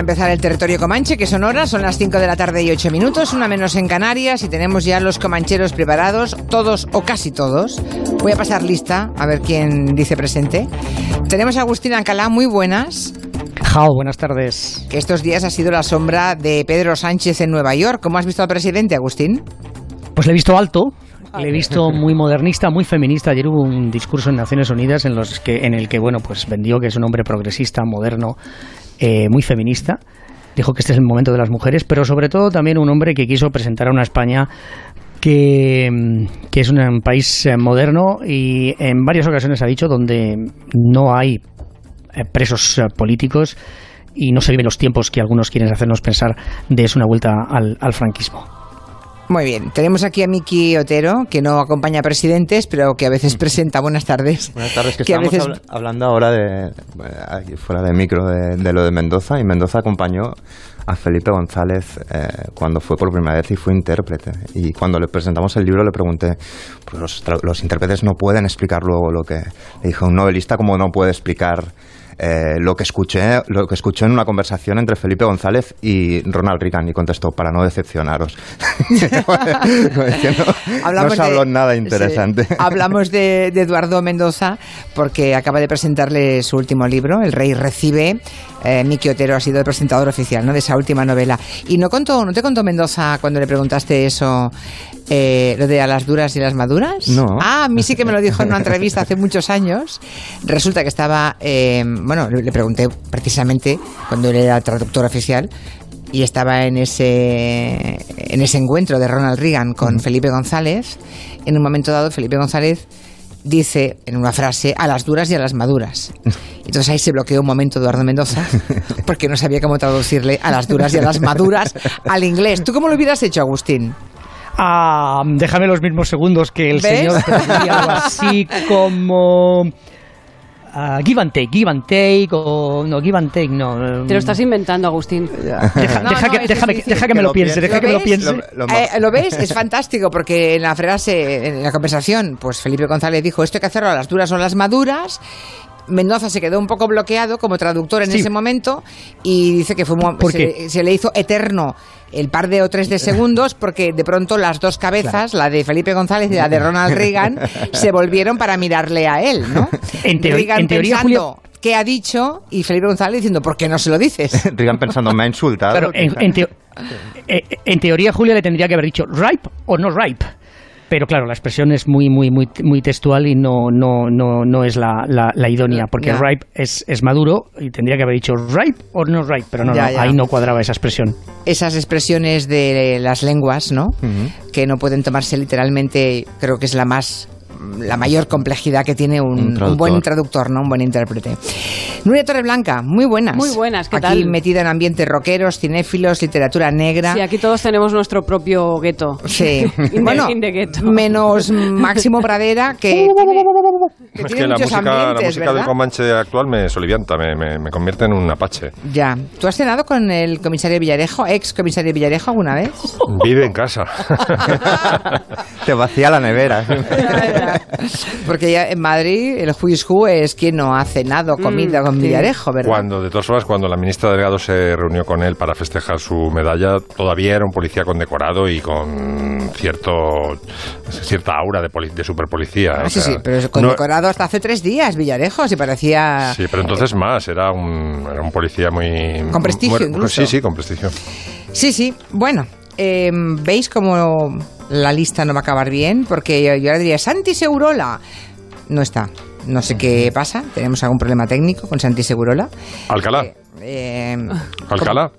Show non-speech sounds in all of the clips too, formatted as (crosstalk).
a empezar el territorio comanche, que son horas, son las 5 de la tarde y 8 minutos, una menos en Canarias, y tenemos ya los comancheros preparados, todos o casi todos. Voy a pasar lista, a ver quién dice presente. Tenemos a Agustín Alcalá, muy buenas. Jao, buenas tardes. Que estos días ha sido la sombra de Pedro Sánchez en Nueva York. ¿Cómo has visto al presidente, Agustín? Pues le he visto alto, le he visto muy modernista, muy feminista. Ayer hubo un discurso en Naciones Unidas en, los que, en el que bueno, pues vendió que es un hombre progresista, moderno, eh, muy feminista. Dijo que este es el momento de las mujeres, pero sobre todo también un hombre que quiso presentar a una España que, es un país eh, moderno y en varias ocasiones ha dicho donde no hay eh, presos políticos y no se viven los tiempos que algunos quieren hacernos pensar de es una vuelta al, al franquismo. Muy bien, tenemos aquí a Miki Otero, que no acompaña a presidentes, pero que a veces (laughs) presenta. Buenas tardes. Buenas tardes, que, estamos veces... hablando ahora de, aquí fuera de micro, de, lo de Mendoza, y Mendoza acompañó a Felipe González eh, cuando fue por primera vez y fue intérprete. Y cuando le presentamos el libro le pregunté, pues los, los intérpretes no pueden explicar luego lo que... Le dijo, un novelista como no puede explicar eh, lo que escuché lo que escuché en una conversación entre Felipe González y Ronald Reagan y contestó para no decepcionaros (laughs) no, no, se habló nada interesante. (laughs) hablamos de, Eduardo Mendoza porque acaba de presentarle su último libro El Rey recibe eh, Miki Otero ha sido el presentador oficial ¿no? de esa última novela y no contó no te contó Mendoza cuando le preguntaste eso eh, lo de a las duras y las maduras. No. Ah, a mí sí que me lo dijo en una entrevista hace muchos años. Resulta que estaba, eh, bueno, le pregunté precisamente cuando él era traductor oficial y estaba en ese, en ese encuentro de Ronald Reagan con Felipe González. En un momento dado, Felipe González dice en una frase a las duras y a las maduras. (laughs) Entonces ahí se bloqueó un momento Eduardo Mendoza porque no sabía cómo traducirle a las duras y a las maduras al inglés. ¿Tú cómo lo hubieras hecho, Agustín? Ah, déjame los mismos segundos que el señor algo así como uh, give and take, give and take o no give and take, no. Te lo estás inventando, Agustín. (laughs) Deja, no, deja, no, que, déjame, deja que me lo piense, deja que me lo piense. Lo, lo, eh, ¿Lo, ves? (laughs) Es fantástico porque en la frase, en la conversación, pues Felipe González dijo esto hay que hacerlo a las duras o a las maduras Mendoza se quedó un poco bloqueado como traductor en ese momento y dice que fue se, se, le hizo eterno el par de o tres de (laughs) segundos porque de pronto las dos cabezas, la de Felipe González y la de Ronald Reagan, (laughs) se volvieron para mirarle a él, ¿no? En, Reagan en teoría, pensando, ¿qué ha dicho? Y Felipe González diciendo, ¿por qué no se lo dices? (laughs) Reagan pensando, me ha insultado. en, eh, en, teoría, Julia le tendría que haber dicho, ¿ripe o no ripe? Pero claro, la expresión es muy, muy, muy, muy textual y no, no, no, no es la, la, idónea, porque ripe es, es, maduro y tendría que haber dicho ripe o no ripe, pero no, no ahí no cuadraba esa expresión. Esas expresiones de las lenguas, ¿no? Que no pueden tomarse literalmente, creo que es la más la mayor complejidad que tiene un, buen traductor, ¿no? Un buen intérprete. Nuria Torreblanca, muy buenas. Muy buenas, ¿qué aquí metida en ambientes rockeros, cinéfilos, literatura negra. Sí, aquí todos tenemos nuestro propio gueto. Sí. (laughs) (laughs) bueno, menos Máximo Pradera, que (laughs) tiene, que es que la música, la música del Comanche actual me solivianta, me, me, convierte en un apache. Ya. ¿Tú has cenado con el comisario Villarejo, ex comisario Villarejo, alguna vez? Vive en casa. Te vacía la nevera. (laughs) Porque ya en Madrid el Who's Who es quien no ha cenado comida mm, con Villarejo, ¿verdad? Cuando, de todas formas, cuando la ministra Delgado se reunió con él para festejar su medalla, todavía era un policía condecorado y con cierto cierta aura de, de superpolicía. Ah, sí, sí, pero condecorado hasta hace tres días, Villarejo, si parecía... Sí, pero entonces más, era un, era un policía muy... Con prestigio incluso. Sí, sí, con prestigio. Sí, sí, bueno, eh, ¿veis cómo la lista no va a acabar bien, porque yo, yo diría Santi Segurola. No está. No sé qué pasa. Tenemos algún problema técnico con Santi Segurola. Alcalá. Eh, eh, Alcalá.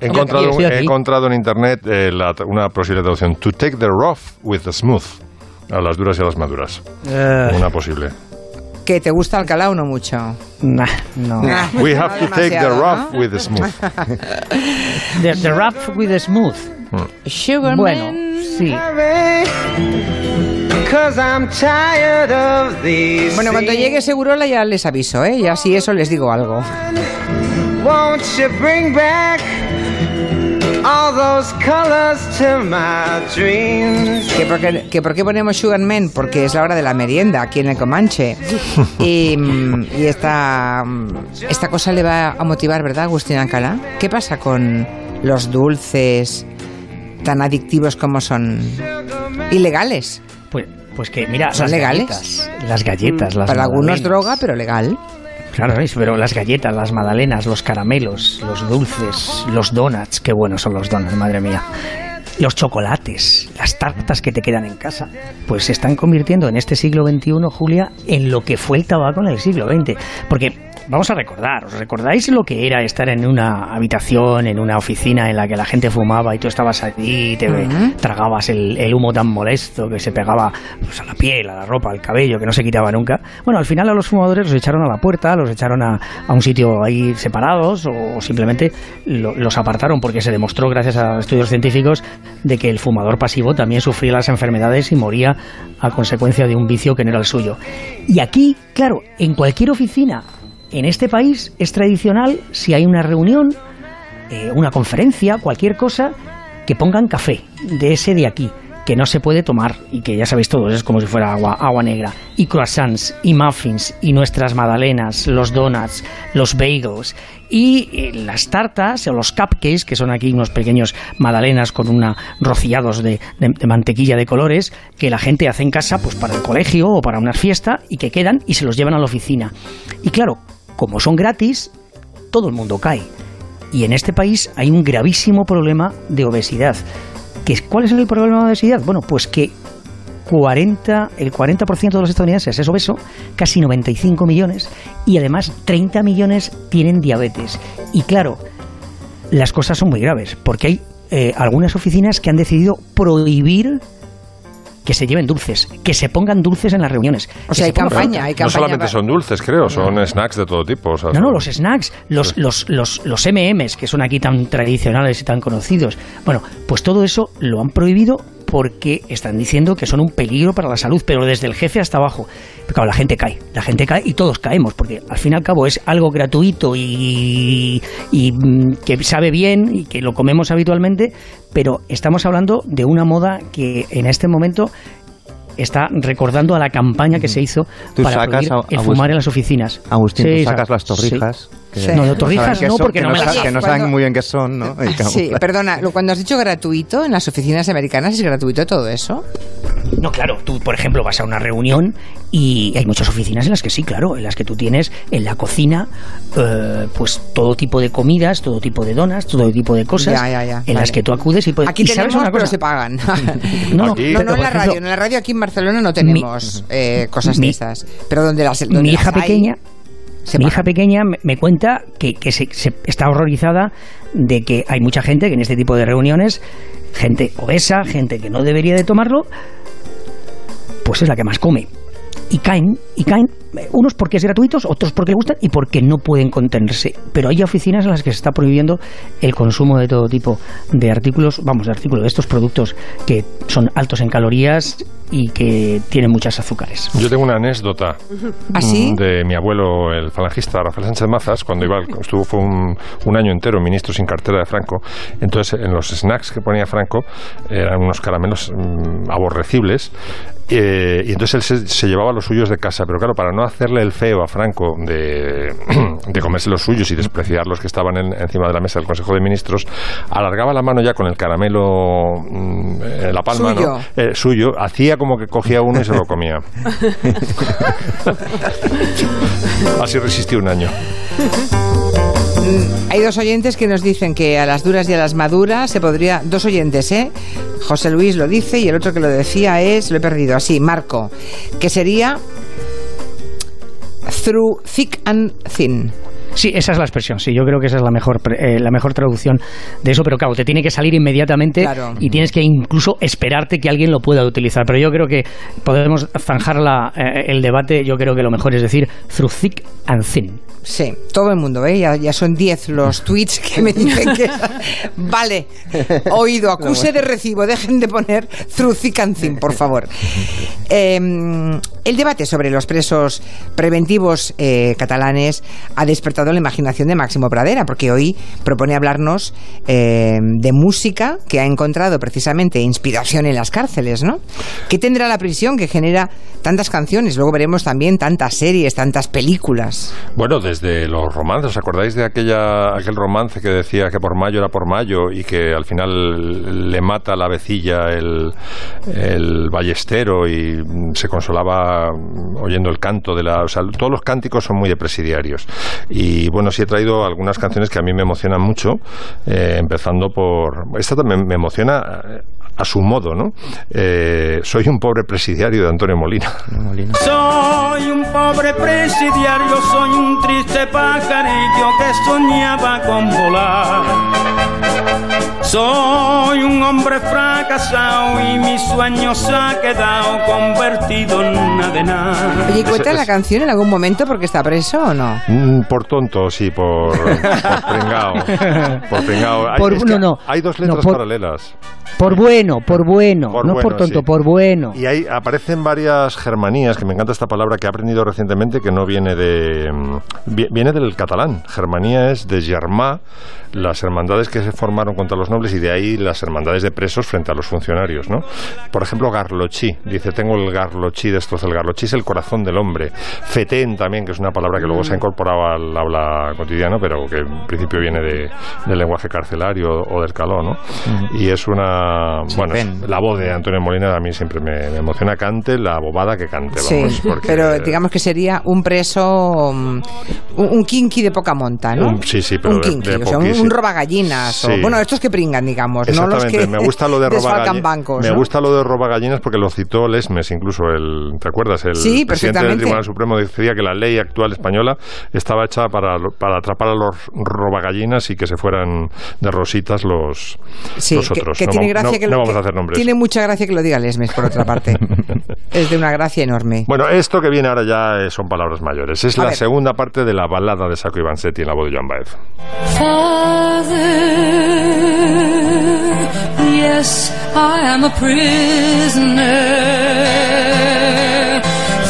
He encontrado, he encontrado en internet eh, la, una posible traducción. To take the rough with the smooth. A las duras y a las maduras. Una posible. ¿Que te gusta Alcalá o no mucho? Nah, no. We (laughs) have to take the rough with the smooth. (laughs) the, the rough with the smooth. Sugar bueno, sí. Bueno, cuando llegue Segurola ya les aviso, ¿eh? Y así eso les digo algo. Que, por qué ponemos Sugar Man, porque es la hora de la merienda aquí en el Comanche. (laughs) Y, y esta, esta cosa le va a motivar, ¿verdad, Agustín Alcalá? ¿Qué pasa con los dulces tan adictivos como son ilegales? Pues, pues que, mira, ¿son legales? las galletas, las Para algunos droga, pero legal. Claro, pero las galletas, las magdalenas, los caramelos, los dulces, los donuts, qué buenos son los donuts, madre mía. Los chocolates, las tartas que te quedan en casa, pues se están convirtiendo en este siglo XXI, Julia, en lo que fue el tabaco en el siglo XX. Porque vamos a recordar, ¿os recordáis lo que era estar en una habitación, en una oficina en la que la gente fumaba y tú estabas allí y te tragabas el, humo tan molesto que se pegaba pues, a la piel, a la ropa, al cabello, que no se quitaba nunca? Bueno, al final a los fumadores los echaron a la puerta, los echaron a, un sitio ahí separados o, simplemente los apartaron porque se demostró, gracias a estudios científicos, de que el fumador pasivo también sufría las enfermedades y moría a consecuencia de un vicio que no era el suyo. Y aquí, claro, en cualquier oficina en este país es tradicional, si hay una reunión, eh, una conferencia, cualquier cosa, que pongan café de ese de aquí que no se puede tomar y que ya sabéis todos, es como si fuera agua, negra. Y croissants, y muffins, y nuestras magdalenas, los donuts, los bagels, y eh, las tartas o los cupcakes, que son aquí unos pequeños magdalenas con una rociados de, de, mantequilla de colores, que la gente hace en casa pues para el colegio o para una fiesta y que quedan y se los llevan a la oficina. Y claro, como son gratis, todo el mundo cae. Y en este país hay un gravísimo problema de obesidad. ¿Cuál es el problema de obesidad? Bueno, pues que 40, el 40% de los estadounidenses es obeso, casi 95 millones, y además 30 millones tienen diabetes. Y claro, las cosas son muy graves, porque hay eh, algunas oficinas que han decidido prohibir que se lleven dulces, que se pongan dulces en las reuniones. O sea, hay campaña, hay campaña. No solamente son dulces, creo, son snacks de todo tipo. no, no, los snacks, los, los, los, los MMs, que son aquí tan tradicionales y tan conocidos. Bueno, pues todo eso lo han prohibido porque están diciendo que son un peligro para la salud, pero desde el jefe hasta abajo. Pero claro, la gente cae, la gente cae y todos caemos, porque al fin y al cabo es algo gratuito y, y mm, que sabe bien y que lo comemos habitualmente, pero estamos hablando de una moda que en este momento está recordando a la campaña que se hizo para prohibir el fumar en las oficinas. Agustín, tú sacas las torrijas. No, de torrijas no, porque no, me las... Que no saben muy bien qué son, ¿no? Sí, perdona, cuando has dicho gratuito, en las oficinas americanas es gratuito todo eso. No, claro, tú, por ejemplo, vas a una reunión y hay muchas oficinas en las que sí, claro, en las que tú tienes en la cocina, eh, pues todo tipo de comidas, todo tipo de donas, todo tipo de cosas, en las que tú acudes y puedes... Aquí tenemos, una pero se pagan. (laughs) no, no, no, en la radio, en la radio aquí en Barcelona no tenemos eh, cosas de esas, pero donde las... mi hija pequeña mi hija pequeña me cuenta que, se, está horrorizada de que hay mucha gente que en este tipo de reuniones, gente obesa, gente que no debería de tomarlo, pues es la que más come. Y caen, y caen unos porque es gratuitos, otros porque le gustan y porque no pueden contenerse. Pero hay oficinas en las que se está prohibiendo el consumo de todo tipo de artículos, vamos, de artículos, de estos productos que son altos en calorías y que tienen muchas azúcares. Yo tengo una anécdota ¿Ah, de mi abuelo, el falangista Rafael Sánchez Mazas, cuando iba, estuvo fue un, un, año entero ministro sin cartera de Franco. Entonces, en los snacks que ponía Franco eran unos caramelos mm, aborrecibles eh, y entonces él se, llevaba los suyos de casa, pero claro, para no hacerle el feo a Franco de, (clears throat) de comerse los suyos y despreciar los que estaban encima de la mesa del Consejo de Ministros, alargaba la mano ya con el caramelo en mm, la palma suyo, eh, suyo hacía como que cogía uno y se lo comía. (laughs) Así resistió un año. Mm, hay dos oyentes que nos dicen que a las duras y a las maduras se podría. Dos oyentes, ¿eh? José Luis lo dice y el otro que lo decía es. Lo he perdido, así, Marco. Que sería. Through thick and thin. Sí, esa es la expresión. Sí, yo creo que esa es la mejor, eh, la mejor traducción de eso. Pero claro, te tiene que salir inmediatamente y tienes que incluso esperarte que alguien lo pueda utilizar. Pero yo creo que podemos zanjar la, eh, el debate. Yo creo que lo mejor es decir through thick and thin. Sí, todo el mundo, ¿eh? ya, son 10 los (laughs) tweets que me dicen que... (laughs) vale, oído, (laughs) acuse de recibo, dejen de poner through thick and thin, por favor. Em, el debate sobre los presos preventivos eh, catalanes ha despertado la imaginación de Máximo Pradera, porque hoy propone hablarnos eh, de música que ha encontrado precisamente inspiración en las cárceles, ¿no? ¿Qué tendrá la prisión que genera tantas canciones? Luego veremos también tantas series, tantas películas. Bueno, desde los romances, ¿os acordáis de aquella, aquel romance que decía que por mayo era por mayo y que al final le mata la vecilla el, el ballestero y se consolaba oyendo el canto de la... O sea, todos los cánticos son muy de presidiarios. Y bueno, sí he traído algunas canciones que a mí me emocionan mucho, eh, empezando por... Esta también me emociona a su modo, ¿no? Eh, soy un pobre presidiario de Antonio Molina. Soy un pobre presidiario, soy un triste pajarillo que soñaba con volar. Soy un hombre fracasado y mi sueño se ha quedado convertido en nada Oye, ¿cuenta la canción en algún momento porque está preso o no? Mm, por tonto, sí, por, por pringao. (laughs) Por pringao. Hay, Por- no, no. hay dos letras No, por- paralelas. Por bueno, por bueno, Por no bueno, por tonto, sí. por bueno. Y ahí aparecen varias germanías, que me encanta esta palabra que he aprendido recientemente, que no viene de... mm, vi- Viene del catalán. Germanía es de germà, las hermandades que se formaron contra los nobles y de ahí las hermandades de presos frente a los funcionarios, ¿no? Por ejemplo, garlochí. Dice, tengo el garlochí de estos. El garlochí es el corazón del hombre. Fetén también, que es una palabra que luego se ha incorporado al habla cotidiano, pero que en principio viene de, del lenguaje carcelario o del caló, ¿no? Y es una... Bueno, Fetén. la voz de Antonio Molina a mí siempre me, me emociona. Cante la bobada que cante, Sí, vamos. porque- pero digamos que sería un preso, mm, un, un kinky de poca monta, ¿no? Un- sí, sí, pero Un de- kinky, de o sea, un, robagallinas. Sí. O, bueno, estos que pringan, digamos, no los Exactamente, que me gusta lo de (laughs) robagallinas. Me ¿no? gusta lo de robagallinas porque lo citó Lesmes, incluso el, ¿te acuerdas? El Sí, presidente del. Tribunal Supremo decía que la ley actual española estaba hecha para, para atrapar a los robagallinas y que se fueran de rositas los, Sí, los que- otros. que, no, tiene va- gracia no- que no lo- vamos que a hacer nombres. Tiene mucha gracia que lo diga Lesmes, por otra parte. (laughs) es de una gracia enorme. Bueno, esto que viene ahora ya eh, son palabras mayores. Es A la ver. segunda parte de la balada de Sacco Vanzetti en la voz de Joan Baez. Father, yes, I am a prisoner.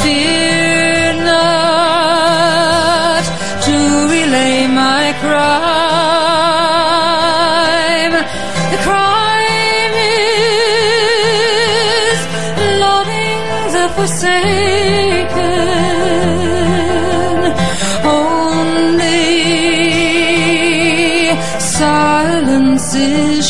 Fear not to relay my crime. Forsaken. Only silence is.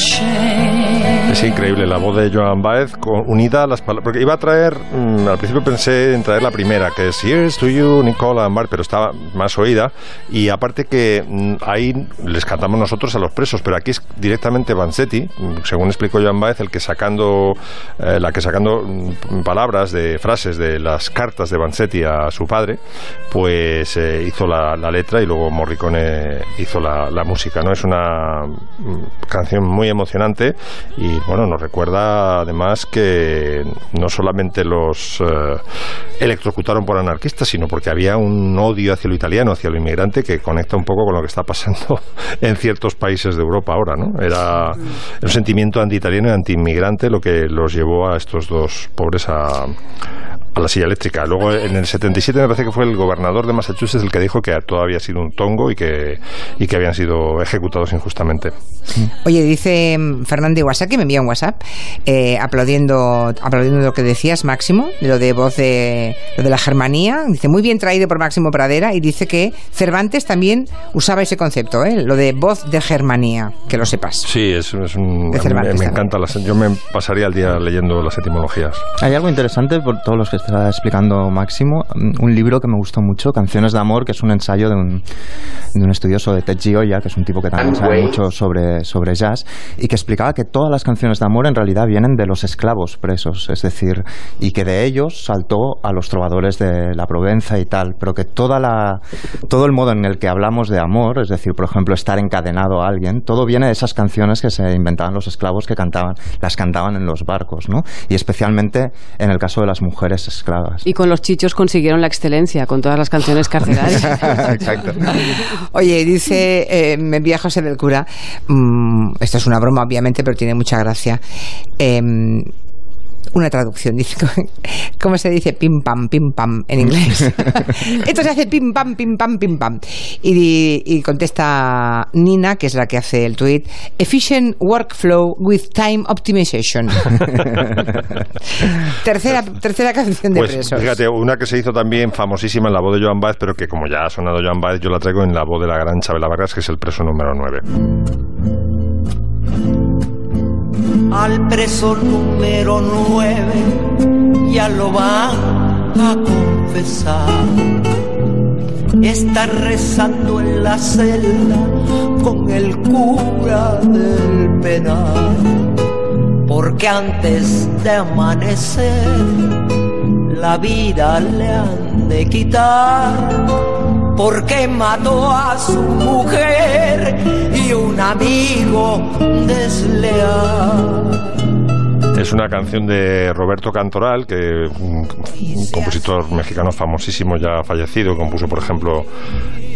Increíble la voz de Joan Baez con- unida a las palabras. Porque iba a traer, mm, al principio pensé en traer la primera, que es Here's to you, Nicola Ambar, pero estaba más oída. Y aparte que mm, ahí les cantamos nosotros a los presos, pero aquí es directamente Vanzetti, mm, según explicó Joan Baez, el que sacando, eh, la que sacando palabras de frases de las cartas de Vanzetti a su padre, pues eh, hizo la, letra y luego Morricone hizo la, música, ¿no? Es una canción muy emocionante y bueno, nos recuerda además que no solamente los eh, electrocutaron por anarquistas, sino porque había un odio hacia lo italiano, hacia lo inmigrante que conecta un poco con lo que está pasando (laughs) en ciertos países de Europa ahora, ¿no? Era un sentimiento anti-italiano y anti-inmigrante lo que los llevó a estos dos pobres a a la silla eléctrica. Luego en el 77 me parece que fue el gobernador de Massachusetts el que dijo que todo había sido un tongo y que, y que habían sido ejecutados injustamente. Oye, dice Fernando Iwasaki, que me envía un WhatsApp, eh, aplaudiendo, aplaudiendo lo que decías, Máximo, de lo de voz de, lo de la germanía. Dice, muy bien traído por Máximo Pradera, y dice que Cervantes también usaba ese concepto, ¿eh? lo de voz de germanía, que lo sepas. Sí, es, es un, De Cervantes me, encanta. Las, yo me pasaría el día leyendo las etimologías. Hay algo interesante por todos los que está explicando Máximo. mm, Un libro que me gustó mucho, Canciones de Amor, que es un ensayo de un, de un estudioso de Ted Gioia, que es un tipo que también sabe mucho sobre, sobre jazz, y que explicaba que todas las canciones de amor en realidad vienen de los esclavos presos, es decir, y que de ellos saltó a los trovadores de la Provenza y tal, pero que toda la, todo el modo en el que hablamos de amor, es decir, por ejemplo, estar encadenado a alguien, todo viene de esas canciones que se inventaban los esclavos que cantaban, las cantaban en los barcos, ¿no? Y especialmente en el caso de las mujeres esclavas. Y con los chichos consiguieron la excelencia, con todas las canciones carcelarias. (laughs) Exacto. Oye, dice, eh, me envía José del Cura, mm, esto es una broma obviamente, pero tiene mucha gracia. Em, una traducción. Dice, ¿cómo se dice pim pam, pim pam en inglés? (laughs) Esto se hace pim pam, pim pam, pim pam. Y, y contesta Nina, que es la que hace el tweet, efficient workflow with time optimization. (laughs) tercera, tercera canción de Pues presos. fíjate, una que se hizo también famosísima en la voz de Joan Baez, pero que como ya ha sonado Joan Baez, yo la traigo en la voz de la gran Chabela Vargas, que es el preso número 9. Al preso número nueve ya lo van a confesar. Está rezando en la celda con el cura del penal. Porque antes de amanecer la vida le han de quitar. Porque mató a su mujer y un amigo desleal. Es una canción de Roberto Cantoral, que un, un compositor mexicano famosísimo ya fallecido, compuso por ejemplo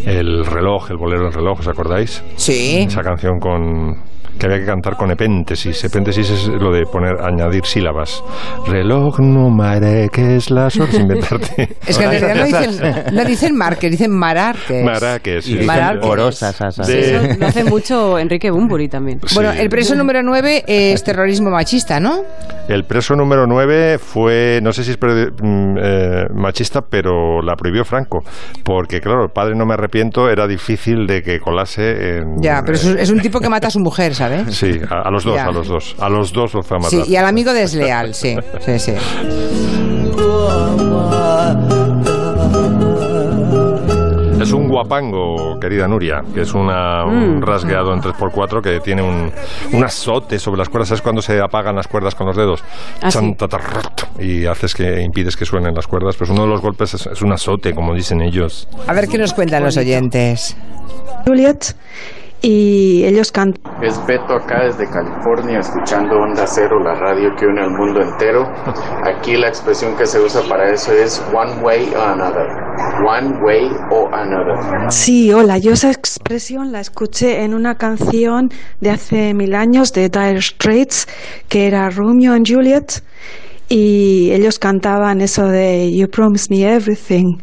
el reloj, el bolero del reloj, ¿os acordáis? Sí. Esa canción con que había que cantar con epéntesis. Epéntesis es lo de poner, añadir sílabas. Reloj no mare, que es las horas, inventarte. (laughs) Es que en realidad no dicen, no dicen Marques, dicen Mararques. Maraques, sí. Y dicen orosas, asas. Eso lo hace mucho Enrique Bumburi también. Bueno, el preso número 9 es terrorismo machista, ¿no? El preso número 9 fue, no sé si es pre- mm, eh, machista, pero la prohibió Franco. Porque, claro, el padre no me arrepiento, era difícil de que colase en. Ya, pero es un, es un tipo que mata a su mujer, ¿sabes? (laughs) Sí, a, a los dos, Ya. a los dos. A los dos los fue a Sí, matar. y al amigo desleal, sí, sí, sí. Es un guapango, querida Nuria, que es una, un rasgueado en 3x4 que tiene un, un azote sobre las cuerdas. ¿Sabes cuando se apagan las cuerdas con los dedos? Ah, sí. Chan, tatarrat, y haces que impides que suenen las cuerdas. Pues uno de los golpes es, es un azote, como dicen ellos. A ver qué nos cuentan los oyentes. Juliet y ellos cantan. Es Beto acá desde California escuchando Onda Cero, la radio que une al mundo entero. Aquí la expresión que se usa para eso es one way or another. One way or another. Sí, hola, yo esa expresión la escuché en una canción de hace mil años de Dire Straits que era Romeo and Juliet y ellos cantaban eso de You promise me everything.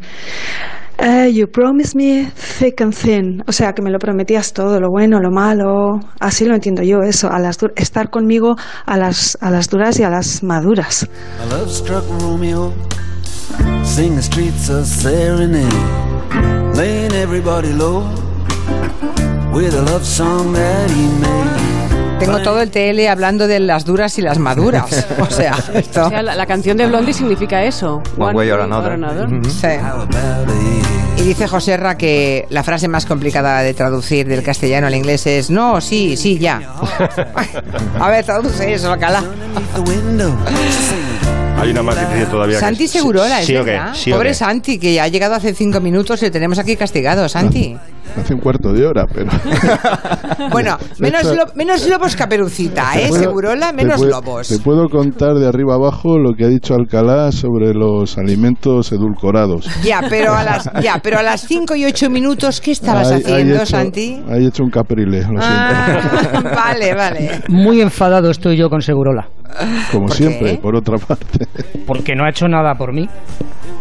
Eh, you promise me thick and thin, o sea que me lo prometías todo, lo bueno, lo malo, así lo entiendo yo eso, a las estar conmigo a las a las duras y a las maduras. Tengo todo el TL hablando de las duras y las maduras. (laughs) O sea, (laughs) esto. O sea, la, la canción de Blondie significa eso. One way or another. Sí. About it? Y dice Joserra que la frase más complicada de traducir del castellano al inglés es no, sí, sí, ya. (laughs) A ver, traduce eso, window, Hay una más difícil todavía. que Santi es- Segurola, es sí o qué, verdad. sí o Pobre. Santi, que ya ha llegado hace cinco minutos y le tenemos aquí castigado, Santi. Hace un cuarto de hora, pero... (laughs) Bueno, (laughs) menos, lo- menos lobos caperucita, ¿eh? Te puedo- Segurola, te menos puedo- lobos. Te puedo contar de arriba abajo lo que ha dicho Alcalá sobre los alimentos edulcorados. Ya, pero a las ya, (laughs) pero a las 5 y 8 minutos, ¿qué estabas ahí haciendo, he hecho- Santi? Ahí he hecho un caprile, lo siento. Ah, vale, vale. Muy enfadado estoy yo con Segurola, Como ¿por siempre, qué? por otra parte. porque no ha hecho nada por mí.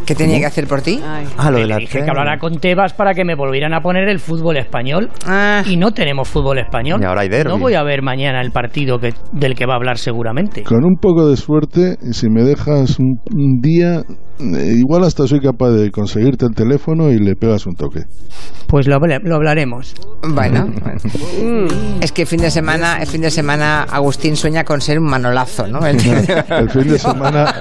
¿Qué tenía que hacer por ti? Ay. Ah, lo de la dije que hablara con Tebas para que me volvieran a poner el fútbol español. Ah, Y no tenemos fútbol español. Y ahora hay derbi. No voy a ver mañana el partido que, del que va a hablar seguramente. Con un poco de suerte, si me dejas un, un día, igual hasta soy capaz de conseguirte el teléfono y le pegas un toque. Pues lo, lo hablaremos. bueno, bueno. es que fin de semana, el fin de semana Agustín sueña con ser un manolazo, ¿no? Él, (laughs) El fin de semana...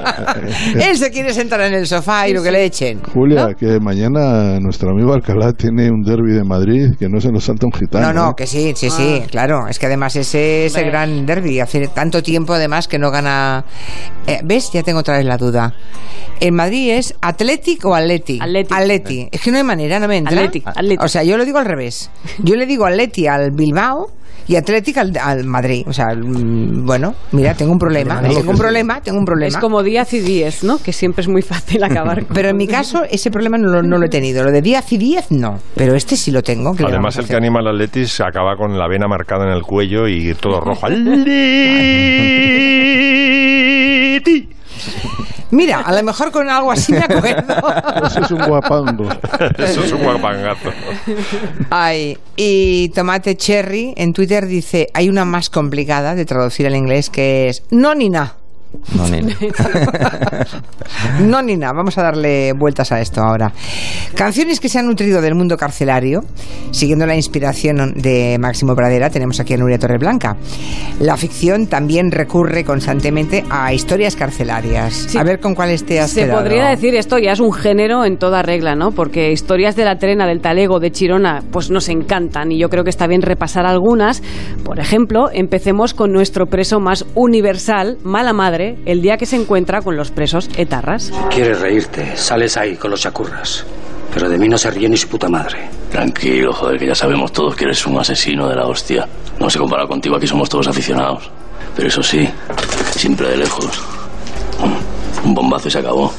eh, eh, él se quiere sentar en el sofá y lo que le echen. Julia, que mañana nuestro amigo Alcalá tiene un derby de Madrid que no se nos salta un gitano. No, no, ¿eh? que sí, sí, sí, claro. Es que además ese es el gran derby. Hace tanto tiempo además que no gana. Eh, ¿Ves? Ya tengo otra vez la duda. ¿En Madrid es Athletic o Atleti? Atleti. Es que no hay manera, no me entra. Athletic, Athletic. O sea, yo lo digo al revés. Yo le digo Atleti al Bilbao y Athletic al, al Madrid. O sea, mm, bueno, mira, tengo un problema. Madrid. Tengo un problema, tengo un problema. Es como Díaz y Díez, ¿no? Que siempre es muy fácil (laughs) acabar con Pero en mi caso, ese problema no lo, no lo he tenido. Lo de 10 y 10, no. Pero este sí lo tengo. ¿qué le Además, el que anima al Atletis acaba con la vena marcada en el cuello y todo rojo. (laughs) (laughs) Mira, a lo mejor con algo así me acuerdo. (laughs) Eso es un guapango. Eso es un guapangazo. Ay, y Tomate Cherry en Twitter dice, hay una más complicada de traducir al inglés que es no ni na. No, ni nada. (laughs) No ni nada, vamos a darle vueltas a esto ahora. Canciones que se han nutrido del mundo carcelario, siguiendo la inspiración de Máximo Pradera, tenemos aquí a Nuria Torreblanca. La ficción también recurre constantemente a historias carcelarias. A ver con cuáles te has Se quedado. podría decir esto ya es un género en toda regla, ¿no? Porque historias de la trena, del talego, de Chirona, pues nos encantan y yo creo que está bien repasar algunas. Por ejemplo, empecemos con nuestro preso más universal, Mala Madre, el día que se encuentra con los presos etarras. Quieres reírte, sales ahí con los chacurras. Pero de mí no se ríe ni su puta madre. Tranquilo, joder, que ya sabemos todos que eres un asesino de la hostia. No se compara contigo, aquí somos todos aficionados. Pero eso sí, siempre de lejos. Un bombazo y se acabó.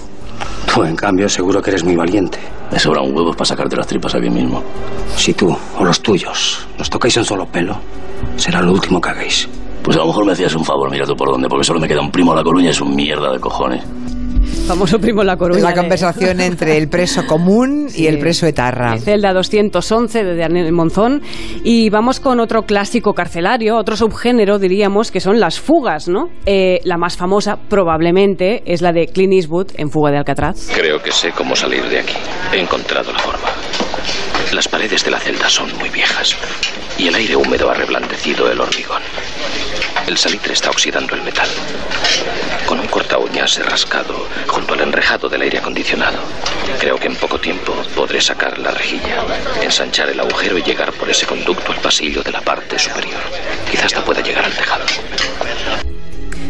Tú, en cambio, seguro que eres muy valiente. Me sobran huevos para sacarte las tripas aquí mismo. Si tú o los tuyos nos tocáis un solo pelo, será lo último que hagáis. Pues a lo mejor me hacías un favor, mira tú por dónde, porque solo me queda un primo a la Coruña y es un mierda de cojones. Famoso primo La Coruña. La de- conversación entre el preso común y el preso etarra. Celda 211 de Daniel Monzón. Y vamos con otro clásico carcelario, otro subgénero, diríamos, que son las fugas, ¿no? Eh, la más famosa, probablemente, es la de Clint Eastwood en Fuga de Alcatraz. Creo que sé cómo salir de aquí. He encontrado la forma. Las paredes de la celda son muy viejas y el aire húmedo ha reblandecido el hormigón. El salitre está oxidando el metal. Con un corta uñas he rascado junto al enrejado del aire acondicionado. Creo que en poco tiempo podré sacar la rejilla, ensanchar el agujero y llegar por ese conducto al pasillo de la parte superior. Quizás hasta pueda llegar al tejado.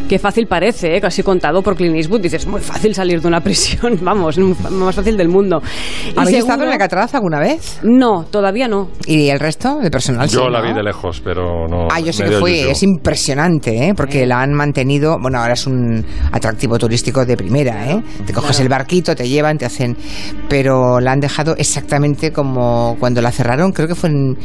Qué fácil parece, ¿eh? casi contado por Clint Eastwood. Dices, muy fácil salir de una (laughs) prisión, vamos, lo más fácil del mundo. ¿Habéis estado en Alcatraz alguna vez? No, todavía no. ¿Y el resto del personal? Yo sí, la ¿no? vi de lejos, pero no. Ah, yo sé que fui, YouTube. es impresionante, ¿eh? porque la han mantenido, bueno, ahora es un atractivo turístico de primera, ¿eh? Te coges Claro. el barquito, te llevan, te hacen, pero la han dejado exactamente como cuando la cerraron, creo que fue en,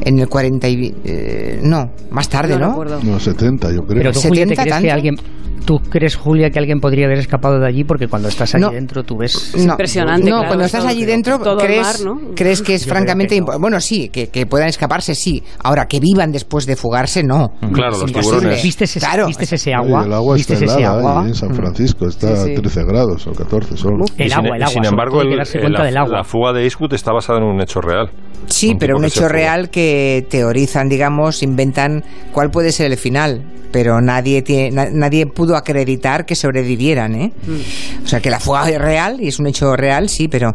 en el 40 y, eh, no, más tarde, ¿no? No, 70, yo creo. Pero tú, Julia, ¿te 70 crees que tanto. Alguien... ¿Tú crees, Julia, que alguien podría haber escapado de allí? Porque cuando estás allí No. dentro tú ves... No, No, cuando estás allí dentro crees, mar, ¿no? crees que es Yo francamente que no. impo- Bueno, sí, que, que puedan escaparse, sí. Ahora, que vivan después de fugarse, no. Claro, Es los imposible. tiburones. ¿Viste ese, Claro. ¿viste ese agua? el agua ¿Viste está ese helada agua? ahí en San Francisco, está Sí, sí. a 13 grados o 14 solo. Y El sin- agua, el agua. Sin embargo, el- el- la, del agua. la fuga de Eastwood está basada en un hecho real. Sí, Un pero un hecho real que teorizan, digamos, inventan cuál puede ser el final. Pero nadie tiene, na- nadie pudo acreditar que sobrevivieran, ¿eh? Mm. O sea, que la fuga es real y es un hecho real, sí, pero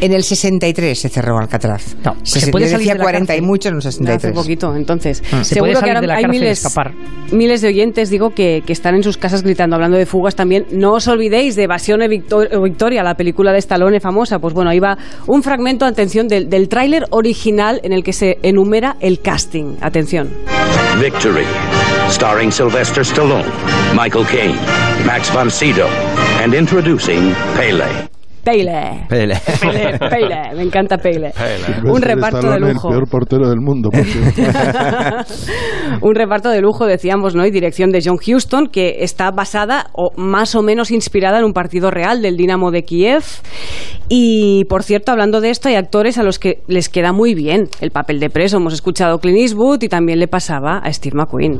en el 63 se cerró Alcatraz. No, se, se puede yo salir de la 40 y mucho en el Hace 63. poquito, entonces. Mm. Se Seguro puede que salir ahora de la hay cárcel y miles, escapar. miles de oyentes, digo, que, que están en sus casas gritando, hablando de fugas también. No os olvidéis de Evasión e Victor- o Victoria, la película de Stallone famosa. Pues bueno, ahí va un fragmento, atención, del, del tráiler original en el que se enumera el casting. Atención. Victory, starring Sylvester Stallone, Michael Caine, Max von Sydow, and introducing Pele. Pele. Pele. Pele, Pele. Me encanta Pele. Un reparto de lujo. El peor portero del mundo. por cierto. (laughs) un reparto de lujo, decíamos, ¿no? Y dirección de John Huston, que está basada o más o menos inspirada en un partido real del Dinamo de Kiev. Y, por cierto, hablando de esto, hay actores a los que les queda muy bien el papel de preso. Hemos escuchado Clint Eastwood y también le pasaba a Steve McQueen.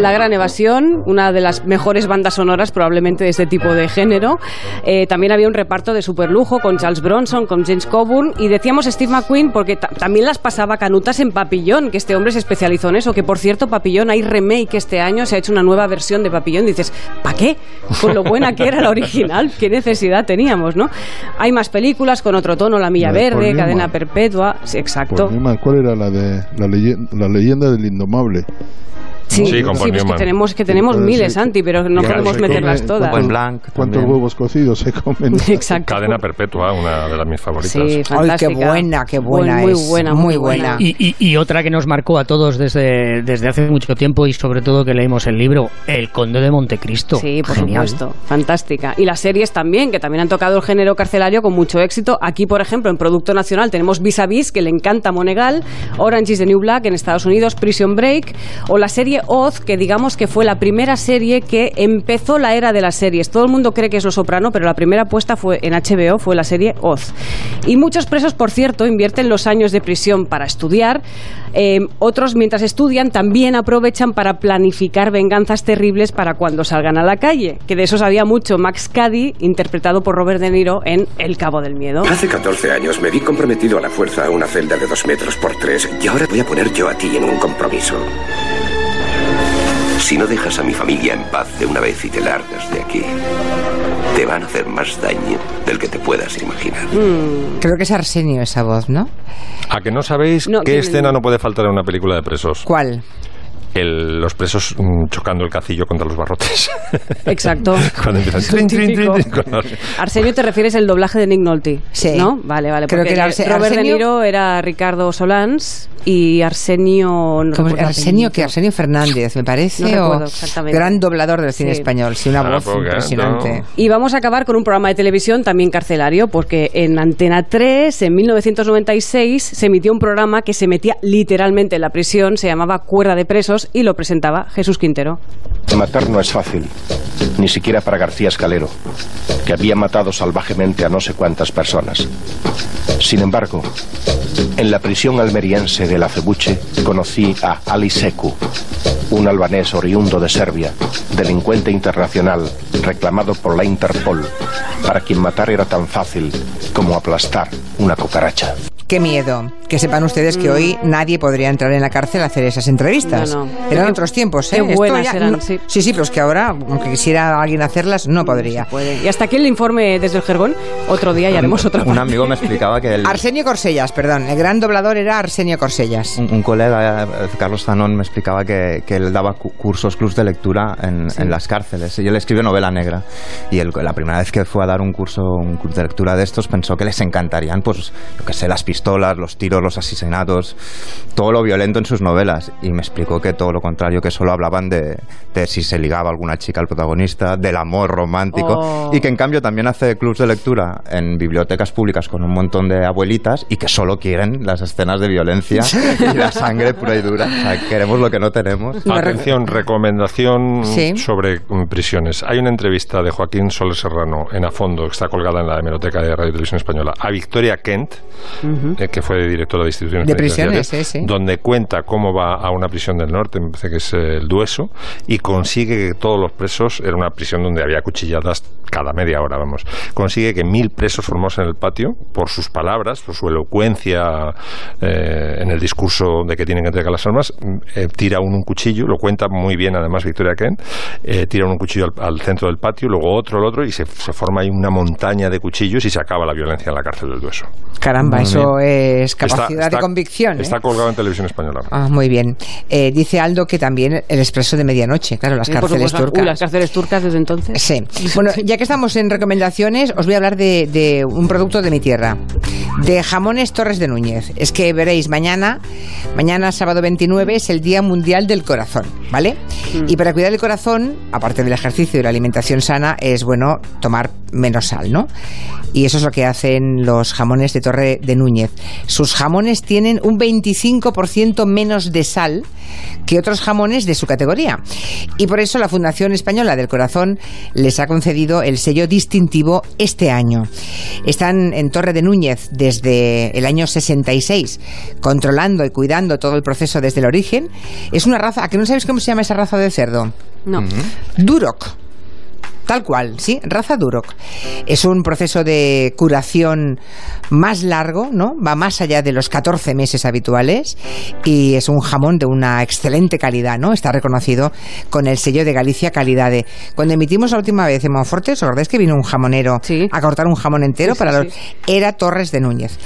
La Gran Evasión, una de las mejores bandas sonoras probablemente de este tipo de género. Eh, también había un reparto de superlujo con Charles Bronson, con James Coburn y decíamos Steve McQueen porque ta- también las pasaba canutas en Papillón, que este hombre se especializó en eso, que por cierto Papillón hay remake este año, se ha hecho una nueva versión de Papillón, dices, ¿para qué? Con lo buena que era la original, qué necesidad teníamos, ¿no? Hay más películas con otro tono, La Milla La Verde, Newman. Cadena Perpetua, sí, exacto. Newman, ¿Cuál era la de la leyenda del indomable? Sí, sí, con sí pues que tenemos, que tenemos miles, Santi, pero no podemos meterlas todas. Buen blanc. ¿Cuántos huevos cocidos se comen? (laughs) Exacto. Cadena perpetua, una de las mis favoritas. Sí, Ay, qué buena, qué buena muy, es. Muy buena, muy buena. Y, y, y, otra que nos marcó a todos desde, desde hace mucho tiempo y sobre todo que leímos el libro, El Conde de Montecristo. Sí, por Genial. supuesto. Fantástica. Y las series también, que también han tocado el género carcelario con mucho éxito. Aquí, por ejemplo, en Producto Nacional tenemos Vis a Vis, que le encanta a Monegal, Orange is the New Black en Estados Unidos, Prison Break, o la serie Oz, que digamos que fue la primera serie que empezó la era de las series. Todo el mundo cree que es Lo Soprano, pero la primera puesta fue en HBO fue la serie Oz. Y muchos presos, por cierto, invierten los años de prisión para estudiar. Eh, otros, mientras estudian, también aprovechan para planificar venganzas terribles para cuando salgan a la calle. Que de eso sabía mucho Max Cady, interpretado por Robert De Niro en El Cabo del Miedo. Hace 14 años me vi comprometido a la fuerza a una celda de dos metros por tres y ahora voy a poner yo a ti en un compromiso. Si no dejas a mi familia en paz de una vez y te largas de aquí, te van a hacer más daño del que te puedas imaginar. Creo que es Arsenio esa voz, ¿no? ¿A que no sabéis No, qué que- escena no puede faltar en una película de presos? ¿Cuál? El- los presos mm, chocando el cacillo contra los barrotes. (laughs) Exacto. (laughs) Cuando empiezan... trin, trin, trin, trin, con los- Arsenio te refieres al doblaje de Nick Nolte, Sí. ¿no? Vale, vale. Creo porque que Robert Arsenio- De Niro era Ricardo Solans y Arsenio... No ¿Cómo Arsenio, que Arsenio Fernández, me parece. No recuerdo o exactamente. Gran doblador del cine Sí. español. Sí, una Ah, voz porque, impresionante. no. Y vamos a acabar con un programa de televisión también carcelario, porque en Antena 3, en 1996, se emitió un programa que se metía literalmente en la prisión, se llamaba Cuerda de Presos y lo presentaba Jesús Quintero. Matar no es fácil, ni siquiera para García Escalero, que había matado salvajemente a no sé cuántas personas. Sin embargo, en la prisión almeriense de La Cebuche conocí a Ali Seku, un albanés oriundo de Serbia, delincuente internacional reclamado por la Interpol, para quien matar era tan fácil como aplastar una cucaracha. Qué miedo. Que sepan ustedes que hoy nadie podría entrar en la cárcel a hacer esas entrevistas. Mm. No, no. Eran Qué- otros tiempos, ¿eh? qué Esto buenas ya eran, no- sí. sí, sí, pero es que ahora, aunque quisiera alguien hacerlas, no podría. Puede. Y hasta aquí el informe desde el Jergón. Otro día ya haremos otra Un parte. amigo me explicaba que el, Arsenio Corsellas, perdón. El gran doblador era Arsenio Corsellas. un, un colega, eh, Carlos Zanón, me explicaba que, que él daba cu- cursos, clubs de lectura en, en las cárceles. Y él escribe novela negra. Y él, la primera vez que fue a dar un curso, un club de lectura de estos, pensó que les encantarían, pues, yo que sé, las pistolas, los tiros, los asesinatos, todo lo violento en sus novelas. Y me explicó que todo lo contrario, que solo hablaban de, de si se ligaba alguna chica al protagonista, del amor romántico. Oh. Y que en cambio también hace clubs de lectura en bibliotecas públicas con un montón de abuelitas y que solo quieren las escenas de violencia (laughs) y la sangre pura y dura. O sea, queremos lo que no tenemos. Atención, recomendación Sí. sobre mm, prisiones. Hay una entrevista de Joaquín Soler Serrano en A Fondo, que está colgada en la hemeroteca de Radio Televisión Española, a Victoria Kent, eh, que fue directora de instituciones De prisiones, sí, sí. donde cuenta cómo va a una prisión del norte, me parece que es eh, el Dueso, y consigue que todos los presos, era una prisión donde había cuchilladas cada media hora, vamos, consigue que mil presos formados en el patio, por sus palabras, por su elocuencia eh, en el discurso de que tienen que entregar las armas, eh, tira uno un cuchillo, lo cuenta muy bien además Victoria Kent, eh, tira uno un cuchillo al, al centro del patio, luego otro al otro, y se, se forma ahí una montaña de cuchillos y se acaba la violencia en la cárcel del Dueso. Caramba, Muy eso es Está- capacidad está- de convicción. ¿eh? Está colgado en televisión española. Ah, muy bien. Eh, dice Aldo que también el expreso de medianoche, claro, las Sí, cárceles supuesto. turcas. Uy, las cárceles turcas desde entonces. Sí. Bueno, (laughs) ya que estamos en recomendaciones, os voy a hablar de, de un producto de mi tierra, de jamones Torres de Núñez. Es que veréis, mañana, mañana sábado 29, es el Día Mundial del Corazón, ¿vale? Y para cuidar el corazón, aparte del ejercicio y la alimentación sana, es bueno tomar menos sal, ¿no? Y eso es lo que hacen los jamones de Torre de Núñez. Sus jamones tienen un 25% menos de sal que otros jamones de su categoría. Y por eso la Fundación Española del Corazón les ha concedido el sello distintivo este año. Están en Torre de Núñez desde el año 66, controlando y cuidando todo el proceso desde el origen. Es una raza, ¿a que no sabéis cómo se llama esa raza de cerdo? No. Duroc. Tal cual, ¿sí? Raza Duroc. Es un proceso de curación más largo, ¿no? Va más allá de los 14 meses habituales y es un jamón de una excelente calidad, ¿no? Está reconocido con el sello de Galicia Calidad. Cuando emitimos la última vez en Monforte, ¿os acordáis que vino un jamonero a cortar un jamón entero? Sí, sí, para los... sí. Era Torres de Núñez.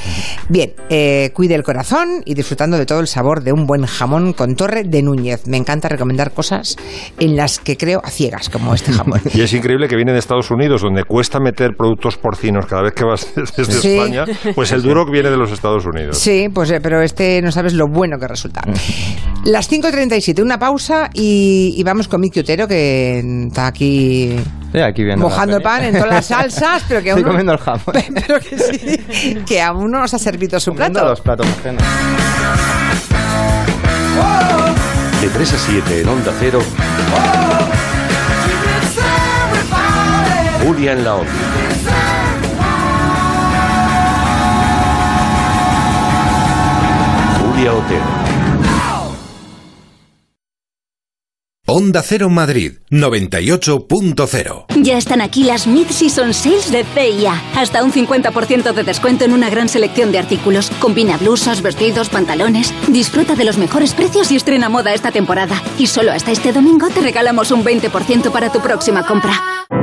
Bien, eh, cuide el corazón y disfrutando de todo el sabor de un buen jamón con Torre de Núñez. Me encanta recomendar cosas en las que creo a ciegas, como este jamón. (laughs) Y es increíble que viene de Estados Unidos, donde cuesta meter productos porcinos cada vez que vas (laughs) desde Sí. España, pues el Duroc viene de los Estados Unidos. Sí, pues eh, pero este no sabes lo bueno que resulta. Las 5.37, una pausa y, y vamos con Miki Otero, que está aquí Sí, aquí viendo mojando pan en todas las (laughs) salsas, pero que aún Estoy no, comiendo el jamón. (laughs) pero que sí, que aún no nos ha servido su Comiendo plato. los platos ajenos. De 3 a 7 en Onda Cero. Julia en la. Julia Otero. Onda Cero Madrid 98.0. Ya están aquí las Mid-Season Sales de CIA. Hasta un 50% de descuento en una gran selección de artículos. Combina blusas, vestidos, pantalones. Disfruta de los mejores precios y estrena moda esta temporada. Y solo hasta este domingo te regalamos un 20% para tu próxima compra.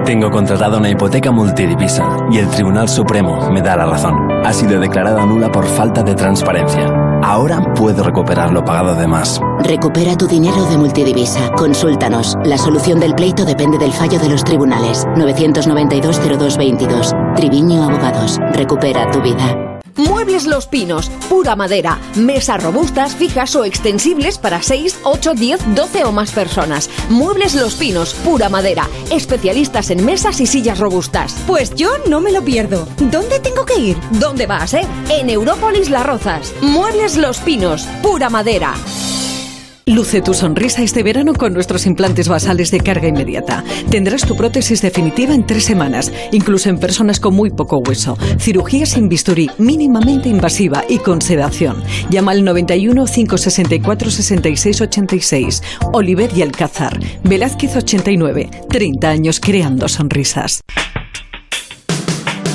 Tengo contratada una hipoteca multidivisa y el Tribunal Supremo me da la razón. Ha sido declarada nula por falta de transparencia. Ahora puedo recuperar lo pagado de más. Recupera tu dinero de multidivisa. Consúltanos. La solución del pleito depende del fallo de los tribunales. 992-0222. Triviño Abogados. Recupera tu vida. Muebles Los Pinos, pura madera, mesas robustas, fijas o extensibles para 6, 8, 10, 12 o más personas. Muebles Los Pinos, pura madera, especialistas en mesas y sillas robustas. Pues yo no me lo pierdo. ¿Dónde tengo que ir? ¿Dónde va a ser? En Európolis Las Rozas. Muebles Los Pinos, pura madera. Luce tu sonrisa este verano con nuestros implantes basales de carga inmediata. Tendrás tu prótesis definitiva en tres semanas, incluso en personas con muy poco hueso. Cirugía sin bisturí, mínimamente invasiva y con sedación. Llama al 91 564 66 86. Oliver y Alcázar. Velázquez 89. 30 años creando sonrisas.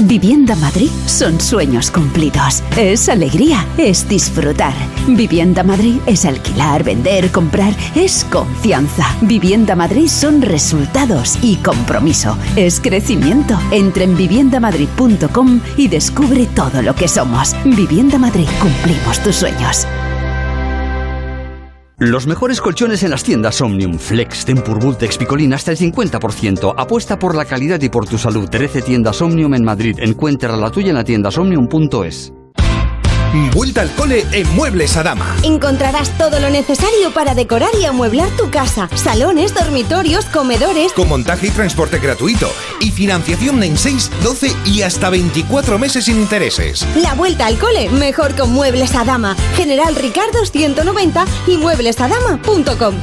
Vivienda Madrid son sueños cumplidos. Es alegría, es disfrutar. Vivienda Madrid es alquilar, vender, comprar, es confianza. Vivienda Madrid son resultados y compromiso. Es crecimiento. Entra en viviendamadrid.com y descubre todo lo que somos. Vivienda Madrid, cumplimos tus sueños. Los mejores colchones en las tiendas Omnium, Flex, Tempur, Vultex, Picolín hasta el 50%. Apuesta por la calidad y por tu salud. 13 tiendas Omnium en Madrid. Encuentra la tuya en la tienda omnium.es. Vuelta al cole en Muebles Adama. Encontrarás todo lo necesario para decorar y amueblar tu casa. Salones, dormitorios, comedores. Con montaje y transporte gratuito. Y financiación en 6, 12 y hasta 24 meses sin intereses. La vuelta al cole, mejor con Muebles Adama. General Ricardo 190 y mueblesadama.com.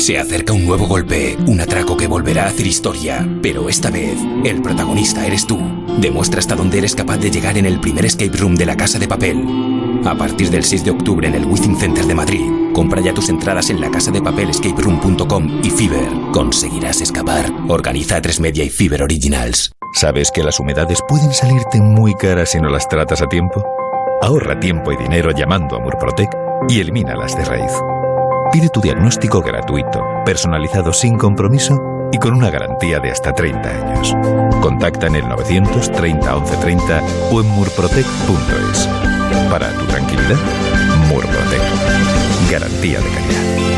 Se acerca un nuevo golpe, un atraco que volverá a hacer historia, pero esta vez el protagonista eres tú. Demuestra hasta dónde eres capaz de llegar en el primer escape room de la Casa de Papel. A partir del 6 de octubre en el Within Center de Madrid, compra ya tus entradas en la casa de papel escaperoom.com y Fiverr. Conseguirás escapar. Organiza a 3 Media y Fiverr Originals. ¿Sabes que las humedades pueden salirte muy caras si no las tratas a tiempo? Ahorra tiempo y dinero llamando a Murprotec y elimínalas de raíz. Pide tu diagnóstico gratuito, personalizado sin compromiso y con una garantía de hasta 30 años. Contacta en el 930 1130 o en murprotec.es. Para tu tranquilidad, Murprotec. Garantía de calidad.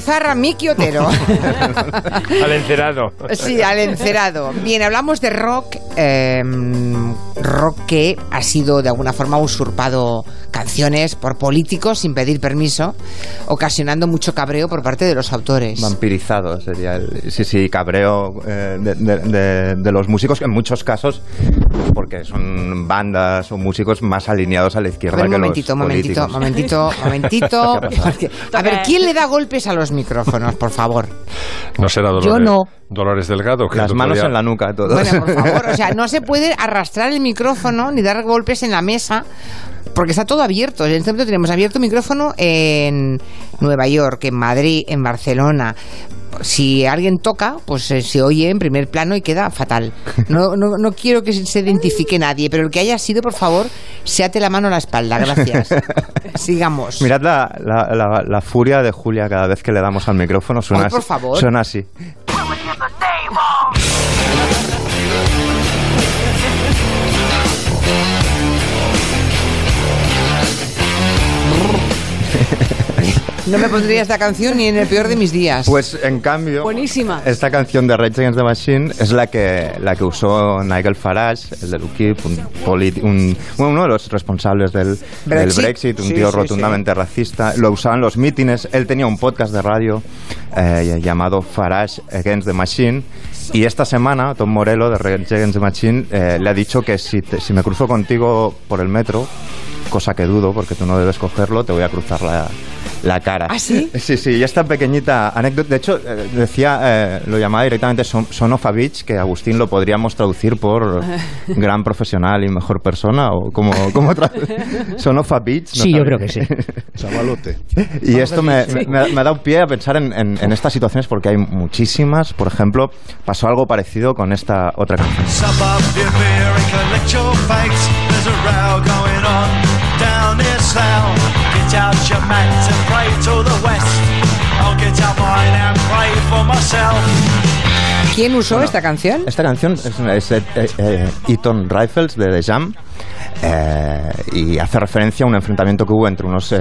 Sale a la pizarra Miki Otero. (laughs) Al encerado. Sí, al encerado. Bien, hablamos de rock em, rock que ha sido de alguna forma usurpado canciones por políticos sin pedir permiso, ocasionando mucho cabreo por parte de los autores. Vampirizado sería el. Sí, sí, cabreo eh, de, los músicos, en muchos casos, porque son bandas o músicos más alineados a la izquierda que momentito, los momentito, momentito, momentito, (laughs) momentito. A ver, ¿quién le da golpes a los micrófonos, por favor? No será Dolores. Yo no. Dolores Delgado. Que Las manos en la nuca, todo. Bueno, por (laughs) favor, o sea, no se puede arrastrar el micrófono ni dar golpes en la mesa porque está todo abierto. En este momento tenemos abierto micrófono en Nueva York, en Madrid, en Barcelona. Si alguien toca, pues eh, se oye en primer plano y queda fatal. (laughs) No, no, no quiero que se identifique nadie, pero el que haya sido, por favor, seate la mano a la espalda. Gracias. (laughs) Sigamos. Mirad la, la, la, furia de Julia cada vez que le damos al micrófono. Suena, por favor. suena así. No me pondría esta canción ni en el peor de mis días. Pues en cambio, Buenísima. esta canción de Rage Against the Machine es la que, la que usó Nigel Farage, el de UKIP, un, uno de los responsables del Brexit, un tío rotundamente racista. Lo usaban los mítines. Él tenía un podcast de radio eh, llamado Farage Against the Machine. Y esta semana, Tom Morello de Rage Against the Machine eh, le ha dicho que si, si me cruzo contigo por el metro, cosa que dudo porque tú no debes cogerlo, te voy a cruzar la, la cara. ¿Ah, sí? (laughs) Sí, sí, y esta pequeñita anécdota, de hecho, eh, decía, eh, lo llamaba directamente son, Son of a Beach, que Agustín lo podríamos traducir por (laughs) gran profesional y mejor persona, o como, como Son of a Beach. sí, yo creo que sí. (laughs) Chavalote. Y esto me, me, ha dado pie a pensar en, en, estas situaciones porque hay muchísimas. Por ejemplo, pasó algo parecido con esta otra canción. ¿Quién usó esta canción? Esta canción es, eh, eh, Eaton Rifles de The Jam. Eh, y hace referencia a un enfrentamiento que hubo entre unos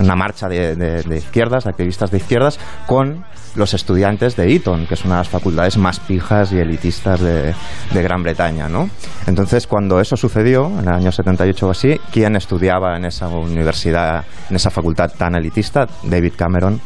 una marcha de, de, izquierdas, activistas de izquierdas, con los estudiantes de Eton, que es una de las facultades más pijas y elitistas de, Gran Bretaña. ¿no? Entonces, cuando eso sucedió, en el año 78 o así, ¿quién estudiaba en esa universidad, en esa facultad tan elitista? David Cameron,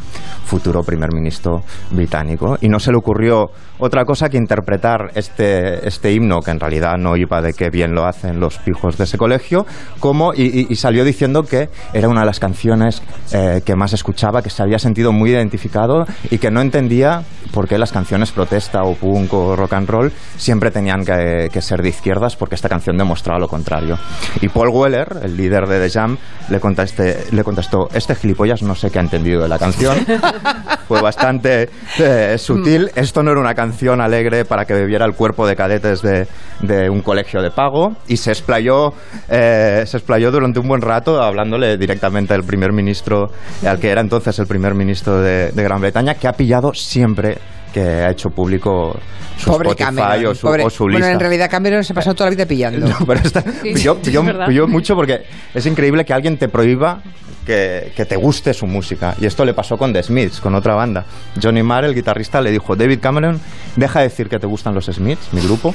futuro primer ministro británico. Y no se le ocurrió otra cosa que interpretar este, este himno, que en realidad no iba de qué bien lo hacen los pijos de ese colegio, como, y, salió diciendo que era una de las canciones eh, que más escuchaba, que se había sentido muy identificado y que no entendía por qué las canciones protesta o punk o rock and roll siempre tenían que, ser de izquierdas porque esta canción demostraba lo contrario. Y Paul Weller, el líder de The Jam, le, contesté, le contestó, este gilipollas no sé qué ha entendido de la canción. (laughs) Fue bastante eh, sutil. Esto no era una canción alegre para que bebiera el cuerpo de cadetes de, de un colegio de pago y se explayó, eh, se explayó durante un buen rato hablándole directamente al primer ministro, al que era entonces el primer ministro de, de Gran Bretaña, que ha pillado siempre que ha hecho público su Spotify o, su, lista. Bueno, en realidad Cameron se ha pasado toda la vida pillando. (laughs) No, pero está, pilló, mucho porque es increíble que alguien te prohíba que, que, te guste su música. Y esto le pasó con The Smiths, con otra banda. Johnny Marr, el guitarrista, le dijo, David Cameron, deja de decir que te gustan los Smiths, mi grupo,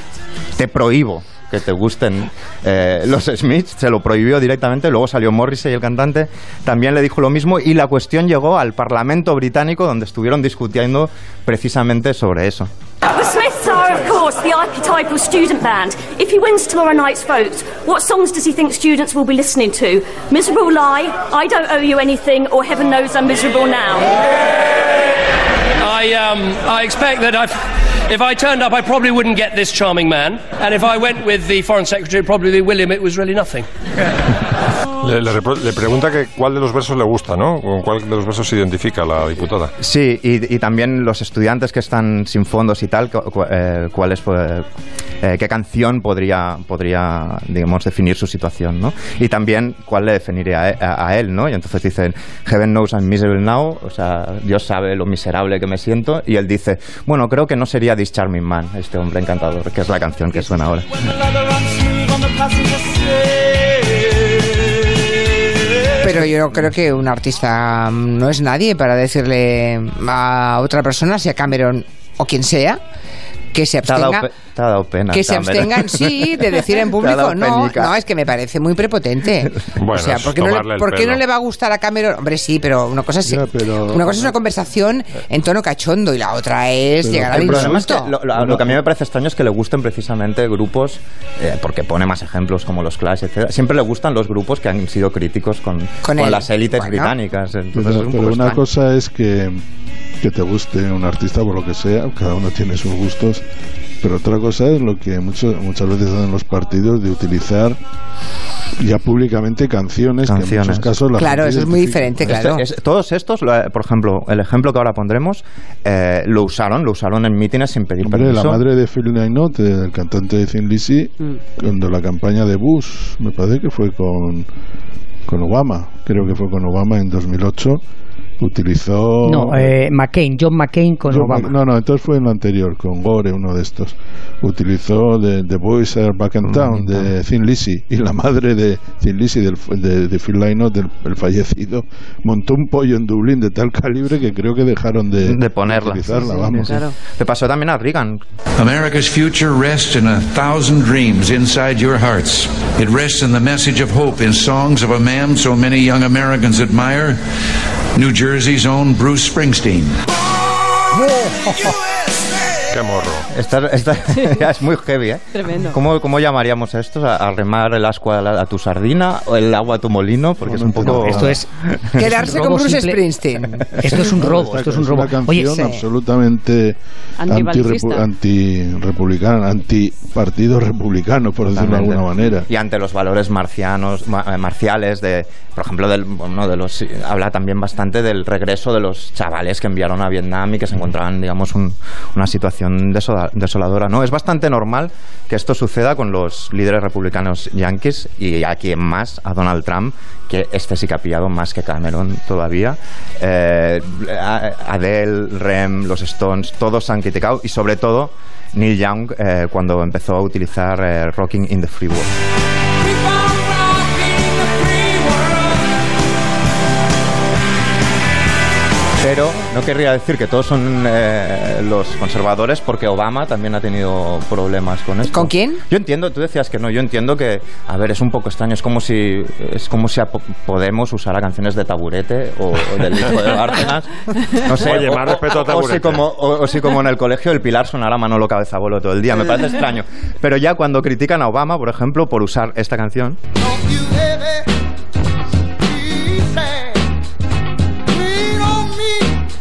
te prohíbo que te gusten eh, los Smiths, se lo prohibió directamente, luego salió Morrissey, el cantante, también le dijo lo mismo y la cuestión llegó al Parlamento británico donde estuvieron discutiendo precisamente sobre eso. The Smiths are, of course, the archetypal student band. If he wins tomorrow night's vote, what songs does he think students will be listening to? Miserable Lie, I Don't Owe You Anything, or Heaven Knows I'm Miserable Now? I, um, I expect that I've If I turned up, I probably wouldn't get this charming man. And if I went with the Foreign Secretary, probably William, it was really nothing. Le, pregunta que cuál de los versos le gusta, ¿no? Con cuál de los versos se identifica la diputada. Sí, y, también los estudiantes que están sin fondos y tal, eh, cuál es, pues, eh, qué canción podría, podría, digamos, definir su situación, ¿no? Y también cuál le definiría a, él, ¿no? Y entonces dicen, Heaven knows I'm miserable now, o sea, Dios sabe lo miserable que me siento, y él dice, bueno, creo que no sería This Charming Man, este hombre encantador, que es la canción que suena ahora. Pero yo creo que un artista no es nadie para decirle a otra persona, sea Cameron o quien sea, que se abstengan. Te ha dado pena. Que se abstengan, sí, de (laughs) decir en público. No, no, es que me parece muy prepotente. (laughs) Bueno, o sea, ¿por qué, no le, ¿por qué no le va a gustar a Cameron? Hombre, sí, pero una cosa es, una cosa es una conversación en tono cachondo y la otra es llegar al insulto. lo, lo, que a mí me parece extraño es que le gusten precisamente grupos, eh, porque pone más ejemplos como los Clash, etc. Siempre le gustan los grupos que han sido críticos con, con, las élites británicas. Entonces pero, un una cosa es que, que te guste un artista por lo que sea, cada uno tiene sus gustos pero otra cosa es lo que mucho, muchas veces hacen los partidos de utilizar ya públicamente canciones, que en muchos casos Claro, eso es muy diferente, claro. todos estos, por ejemplo, el ejemplo que ahora pondremos, eh, lo usaron, lo usaron en mítines sin pedir Hombre, permiso. La madre de Phil Lynott, el cantante de Thin Lizzy, mm. cuando la campaña de Bush, me parece que fue con, con Obama, creo que fue con Obama en 2008 utilizó no eh, McCain John McCain con Obama. No no entonces fue en lo anterior con Gore uno de estos. Utilizó de The Boys Are Back in Town de Thin Lizzy y la madre de Thin Lizzy del, de, de, Phil Lynott del el fallecido montó un pollo en Dublín de tal calibre que creo que dejaron de, de ponerla. de utilizarla sí, vamos. claro. le pasó también a Reagan. America's future rests in a thousand dreams inside your hearts. It rests in the message of hope in songs of a man so many young Americans admire. New Jersey's own Bruce Springsteen. Qué morro. Esta, esta (laughs) (laughs) es muy heavy, ¿eh? Tremendo. ¿Cómo, cómo llamaríamos a estos? ¿A, remar el ascua a, tu sardina o el agua a tu molino? Porque es un poco... esto es... Quedarse con Bruce Springsteen. Esto es un robo, esto es un robo. Es una canción Oye, absolutamente anti-republicana, anti-partido republicano, por decirlo de alguna manera. Y ante los valores marcianos, eh, marciales, de, por ejemplo, del, bueno, de los, habla también bastante del regreso de los chavales que enviaron a Vietnam y que se encontraban, digamos, un, una situación desoladora. No, es bastante normal que esto suceda con los líderes republicanos yanquis y a quien más, a Donald Trump, que este sí que ha pillado más que Cameron todavía. Eh, Adele, Rem, los Stones, todos han criticado y sobre todo Neil Young eh, cuando empezó a utilizar eh, Rocking in the Free World. No querría decir que todos son eh, los conservadores porque Obama también ha tenido problemas con esto. ¿Con quién? Yo entiendo, tú decías que no, yo entiendo que, a ver, es un poco extraño, es como si es como si Podemos usara canciones de Taburete o, del hijo de Bárcenas. No sé, Oye, más respeto a Taburete. O si, como, o, si como en el colegio el Pilar sonara Manolo Cabezabolo todo el día, me parece extraño. Pero ya cuando critican a Obama, por ejemplo, por usar esta canción...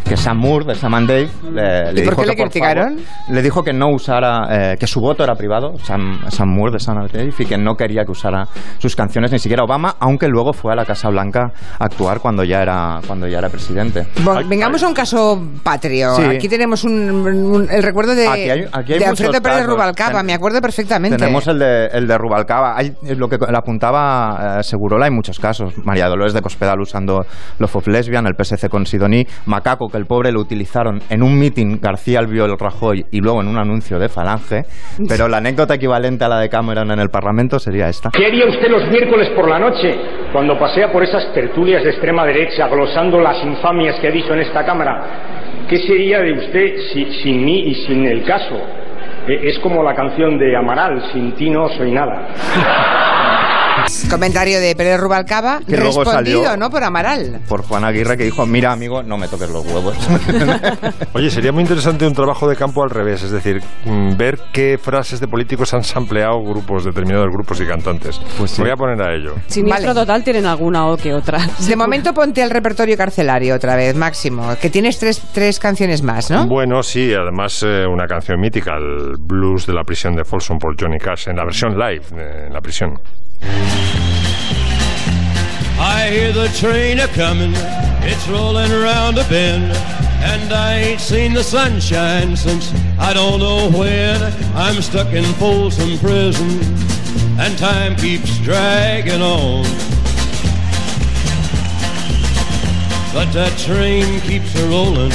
que Sam Moore de Sam and Dave le, le ¿Y dijo por qué que le criticaron? Favor, le dijo que no usara, eh, que su voto era privado, Sam, Sam, Moore de Sam and Dave, y que no quería que usara sus canciones ni siquiera Obama, aunque luego fue a la Casa Blanca a actuar cuando ya era, cuando ya era presidente. Bueno, vengamos a un caso patrio. Sí. Aquí tenemos un, un, el recuerdo de, aquí hay, aquí hay de Alfredo Pérez Rubalcaba, me acuerdo perfectamente. Tenemos el de, el de Rubalcaba. Hay, lo que le apuntaba eh, Segurola hay muchos casos. María Dolores de Cospedal usando Love of Lesbian, el PSC con Sidoní, Macaco, el pobre lo utilizaron en un meeting García Albiol Rajoy y luego en un anuncio de Falange, pero la anécdota equivalente a la de Cameron en el Parlamento sería esta. ¿Qué haría usted los miércoles por la noche cuando pasea por esas tertulias de extrema derecha glosando las infamias que ha dicho en esta Cámara? ¿Qué sería de usted si, sin mí y sin el caso? Es como la canción de Amaral, sin ti no soy nada. Comentario de Pérez Rubalcaba, que luego respondido, salió ¿no? Por Amaral. Por Juan Aguirre, que dijo, mira, amigo, no me toques los huevos. (laughs) Oye, sería muy interesante un trabajo de campo al revés, es decir, mm, ver qué frases de políticos han sampleado grupos, determinados grupos y cantantes. Pues sí. Voy a poner a ello. Siniestro vale. total tienen alguna o que otra. De momento ponte al repertorio carcelario otra vez, Máximo, que tienes tres, tres canciones más, ¿no? Bueno, sí, además eh, una canción mítica, el blues de la prisión de Folsom por Johnny Cash, en la versión live, eh, en la prisión. I hear the train a comin', it's rolling around a bend, and I ain't seen the sunshine since I don't know when. I'm stuck in Folsom Prison, and time keeps dragging on. But that train keeps a rolling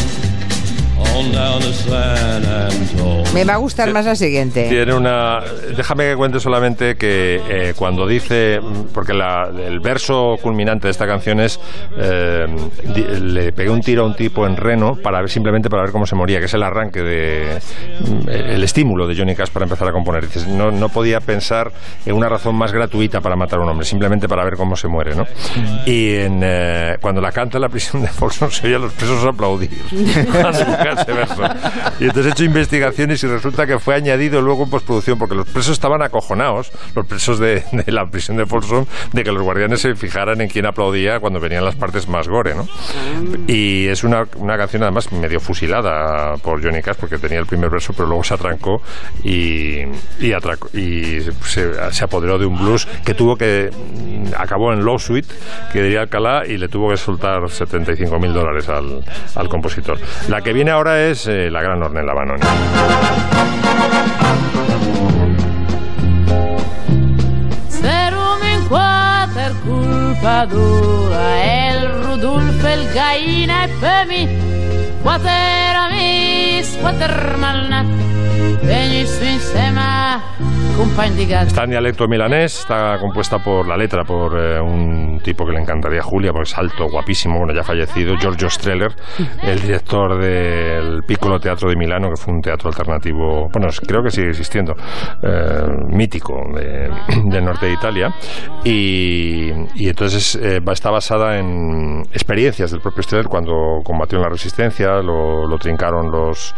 Me va a gustar más la siguiente. Tiene una. Déjame que cuente solamente que eh, cuando dice. Porque el verso culminante de esta canción es. Eh, le pegué un tiro a un tipo en Reno para ver, simplemente para ver cómo se moría, que es el arranque de. el estímulo de Johnny Cash para empezar a componer. Dices, no, no podía pensar en una razón más gratuita para matar a un hombre, simplemente para ver cómo se muere, ¿no? Y en, eh, cuando la canta en la prisión de Folsom se oye a los presos aplaudir (laughs) ese verso. Y entonces he hecho investigaciones y resulta que fue añadido luego en postproducción, porque los presos estaban acojonados, los presos de, la prisión de Folsom, de que los guardianes se fijaran en quién aplaudía cuando venían las partes más gore, ¿no? Y es una, una canción además medio fusilada por Johnny Cash, porque tenía el primer verso, pero luego se atrancó y, y, y se, se, apoderó de un blues que tuvo que acabó en lawsuit, que diría Alcalá, y le tuvo que soltar 75 mil dólares al, al, compositor. La que viene ahora es eh, la gran Ornella Banoni. culpa tua, el Rudolf, el Gaina e Pemi, Está en dialecto milanés, está compuesta por la letra por eh, un tipo que le encantaría a Julia, porque es alto, guapísimo, bueno, ya fallecido, Giorgio Streller, el director del Piccolo Teatro de Milano, que fue un teatro alternativo, bueno, creo que sigue existiendo, eh, mítico (clears throat) del norte de Italia. Y, entonces eh, está basada en experiencias del propio Streller cuando combatió en la resistencia, lo, trincaron los,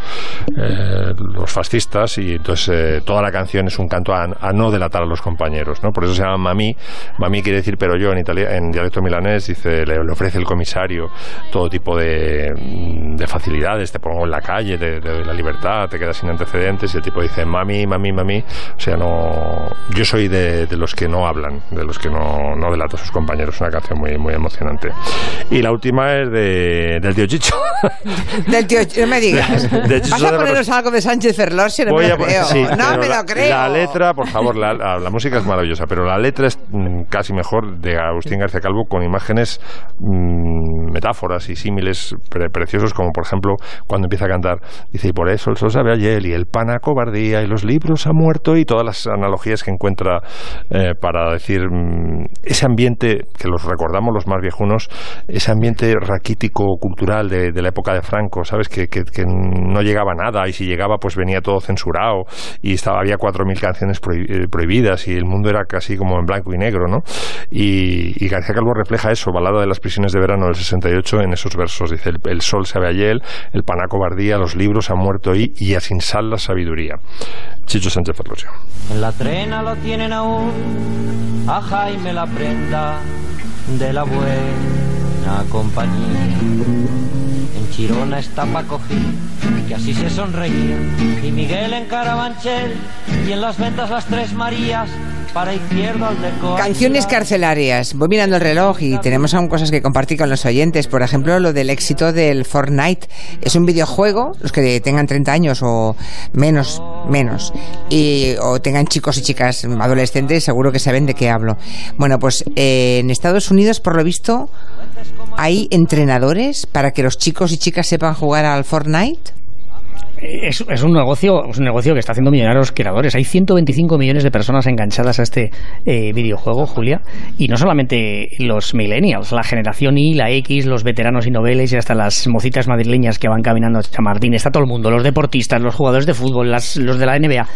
los fascistas, y entonces toda la canción es un canto a, no delatar a los compañeros, ¿no? Por eso se llama mami. Mami quiere decir pero yo en, dialecto milanés, dice, le, ofrece el comisario todo tipo de, facilidades, te pongo en la calle, te, doy la libertad, te quedas sin antecedentes y el tipo dice mami, mami, mami. O sea, no, yo soy de, los que no hablan, de los que no, no delatan a sus compañeros. Una canción muy, muy emocionante. Y la última es de, del tío Chicho. (laughs) del tío no me digas. (laughs) ¿Vas a ponernos algo de Sánchez Ferlosio? No me lo creo. no me lo creo. La letra por favor, la, música es maravillosa, pero la letra es mm, casi mejor de Agustín García Calvo con imágenes, mm, metáforas y símiles preciosos, como por ejemplo cuando empieza a cantar, dice, y por eso el sol sabe ayer, y el pan cobardía, y los libros ha muerto, y todas las analogías que encuentra eh, para decir mm, ese ambiente que los recordamos los más viejunos, ese ambiente raquítico cultural de, la época de Franco, ¿sabes? Que, no llegaba nada, y si llegaba, pues venía todo censurado, y estaba, había cuatro mil canciones eh, prohibidas y el mundo era casi como en blanco y negro, ¿no? Y, García Calvo refleja eso, balada de las prisiones de verano del 68 en esos versos. Dice, el, sol se ve ayer, el pana cobardía, los libros han muerto y, y a sin sal la sabiduría. Chicho Sánchez Ferlosio. En la trena lo tienen aún a Jaime la prenda de la buena compañía. Chirona está Paco que así se sonreía, y Miguel en Carabanchel, y en las ventas las tres Marías, para izquierdo al decor. Canciones carcelarias. Voy mirando el reloj y tenemos aún cosas que compartir con los oyentes. Por ejemplo, lo del éxito del Fortnite. Es un videojuego, los que tengan 30 años o menos, menos, y, o tengan chicos y chicas adolescentes, seguro que saben de qué hablo. Bueno, pues eh, en Estados Unidos, por lo visto, hay entrenadores para que los chicos y chicas sepan jugar al Fortnite es, un negocio es un negocio que está haciendo millonarios creadores. Hay 125 millones de personas enganchadas a este eh, videojuego, Julia, y no solamente los millennials, la generación Y, la X, los veteranos y noveles y hasta las mocitas madrileñas que van caminando a Chamartín. Está todo el mundo, los deportistas, los jugadores de fútbol, los de la NBA.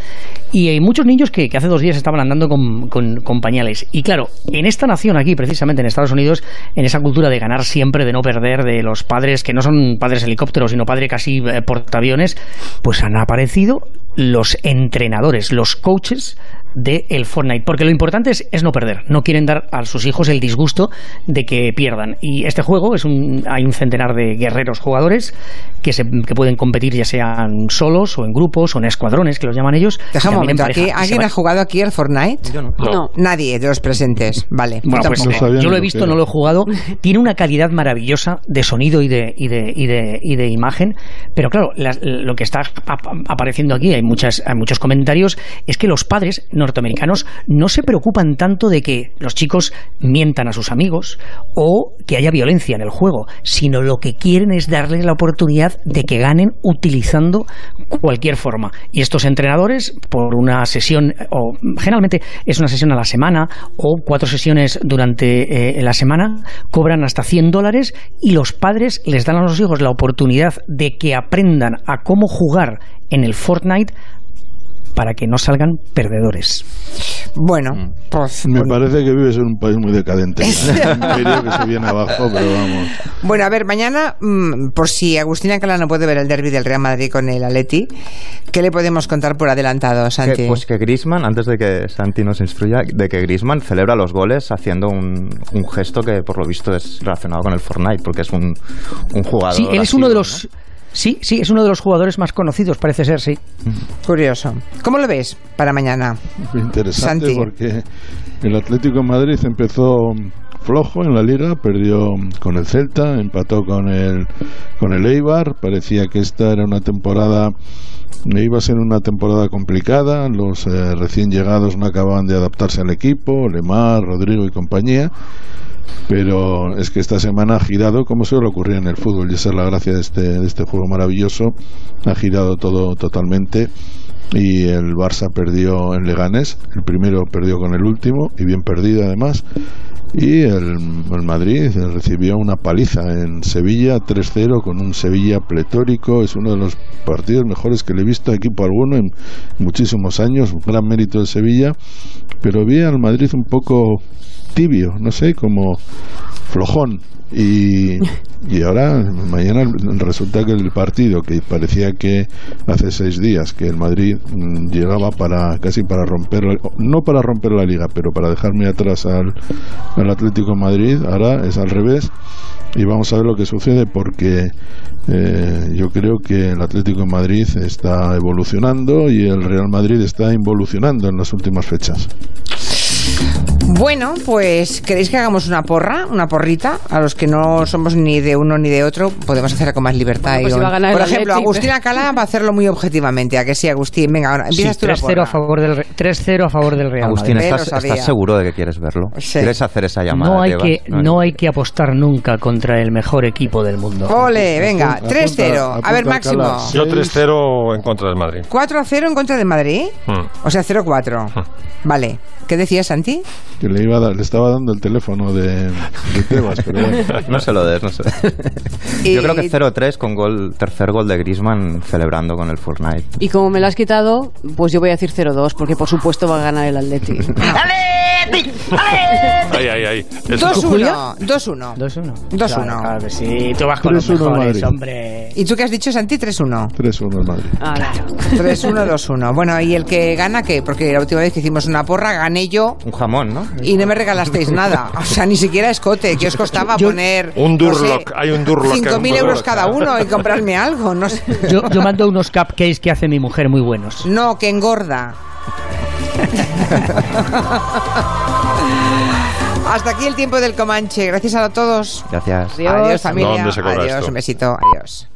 Y hay muchos niños que, hace dos días estaban andando con, con, pañales. Y claro, en esta nación aquí, precisamente en Estados Unidos, en esa cultura de ganar siempre, de no perder, de los padres que no son padres helicópteros, sino padres casi eh, portaaviones, pues han aparecido los entrenadores, los coaches del el Fortnite, porque lo importante es, no perder, no quieren dar a sus hijos el disgusto de que pierdan. Y este juego es un, hay un centenar de guerreros jugadores que, se, que pueden competir ya sean solos o en grupos o en escuadrones, que los llaman ellos. Deja un momento, ¿alguien ha jugado aquí al Fortnite? Yo no. Nadie de los presentes, vale. Bueno, pues, yo lo he visto, no lo he jugado. (laughs) Tiene una calidad maravillosa de sonido y de, y de, y de, y de imagen, pero claro, lo que está apareciendo aquí, hay muchas, hay muchos comentarios, es que los padres norteamericanos no se preocupan tanto de que los chicos mientan a sus amigos o que haya violencia en el juego, sino lo que quieren es darles la oportunidad de que ganen utilizando cualquier forma. Y estos entrenadores, por una sesión, o generalmente es una sesión a la semana o cuatro sesiones durante eh, la semana, cobran hasta 100 dólares y los padres les dan a los hijos la oportunidad de que aprendan a cómo jugar en el Fortnite para que no salgan perdedores. Bueno, pues... Me parece que vives en un país muy decadente. que se viene abajo, pero vamos. Bueno, a ver, mañana, mm, por si Agustina Cala no puede ver el derby del Real Madrid con el Atleti, ¿qué le podemos contar por adelantado, Santi? Que, pues que Grisman, antes de que Santi nos instruya, de que Grisman celebra los goles haciendo un, un gesto que por lo visto es relacionado con el Fortnite, porque es un, un jugador... Sí, él es uno de los... Sí, sí, es uno de los jugadores más conocidos, parece ser, sí. Curioso. ¿Cómo lo ves para mañana? Interesante porque el Atlético de Madrid empezó flojo en la liga, perdió con el Celta, empató con el con el Eibar, parecía que esta era una temporada iba a ser una temporada complicada, los eh, recién llegados no acababan de adaptarse al equipo, Lemar, Rodrigo y compañía pero es que esta semana ha girado como suele ocurrir en el fútbol y esa es la gracia de este, de este juego maravilloso ha girado todo totalmente y el Barça perdió en Leganés el primero perdió con el último y bien perdido además y el, el Madrid recibió una paliza en Sevilla 3-0 con un Sevilla pletórico es uno de los partidos mejores que le he visto a equipo alguno en muchísimos años un gran mérito de Sevilla pero vi al Madrid un poco tibio, no sé, como flojón. Y, (laughs) y ahora, mañana resulta que el partido que parecía que hace seis días que el Madrid mm, llegaba para casi para romper, no para romper la liga, pero para dejarme atrás al, al Atlético de Madrid, ahora es al revés. Y vamos a ver lo que sucede porque eh, yo creo que el Atlético de Madrid está evolucionando y el Real Madrid está involucionando en las últimas fechas. Bueno, pues ¿queréis que hagamos una porra, una porrita? A los que no somos ni de uno ni de otro, podemos hacerla con más libertad. Bueno, pues y ganar Por ejemplo, Athletic. Agustina Cala va a hacerlo muy objetivamente. ¿A que sí, Agustín? Venga, ahora Sí, empiezas tú la 3-0 porra. a favor del Re- 3-0 a favor del Real Agustín, Madrid. ¿estás, estás seguro de que quieres verlo? Sí. ¿Quieres hacer esa llamada? No hay, que, no hay que apostar nunca contra el mejor equipo del mundo. Ole, venga, 3-0. A ver, Máximo. Yo 3-0 en contra del Madrid. 4-0 en contra de Madrid. Hmm. O sea, 0-4. Vale. ¿Qué decías, Santi? Que le, iba a dar- le estaba dando el teléfono de, de Tebas, pero bueno. (laughs) no se lo des, no sé. Y- Yo creo que 0-3 con gol, tercer gol de Griezmann celebrando con el Fortnite. Y como me lo has quitado, pues yo voy a decir 0-2, porque por supuesto va a ganar el Atleti. (laughs) Ay, ay, ay. Es- 2-1. 2-1. 2-1. 2-1. Claro, claro que sí, tú vas con los 3-1 mejores, hombre. ¿Y tú qué has dicho, Santi? 3-1. 3-1 el Madrid. 3-1, 2-1. Bueno, ¿y el que gana qué? Porque la última vez que hicimos una porra gané yo Un jamón, ¿no? Y no me regalasteis nada. O sea, ni siquiera escote. ¿Qué os costaba poner Un no sé, Durlock, hay un Durlock. 5.000 un euros cada uno y comprarme algo? No sé. Yo, yo mando unos cupcakes que hace mi mujer muy buenos. No, que engorda. Hasta aquí el tiempo del Comanche. Gracias a todos. Gracias. Adiós, familia. ¿Dónde se cobra Adiós, esto? un besito. Adiós.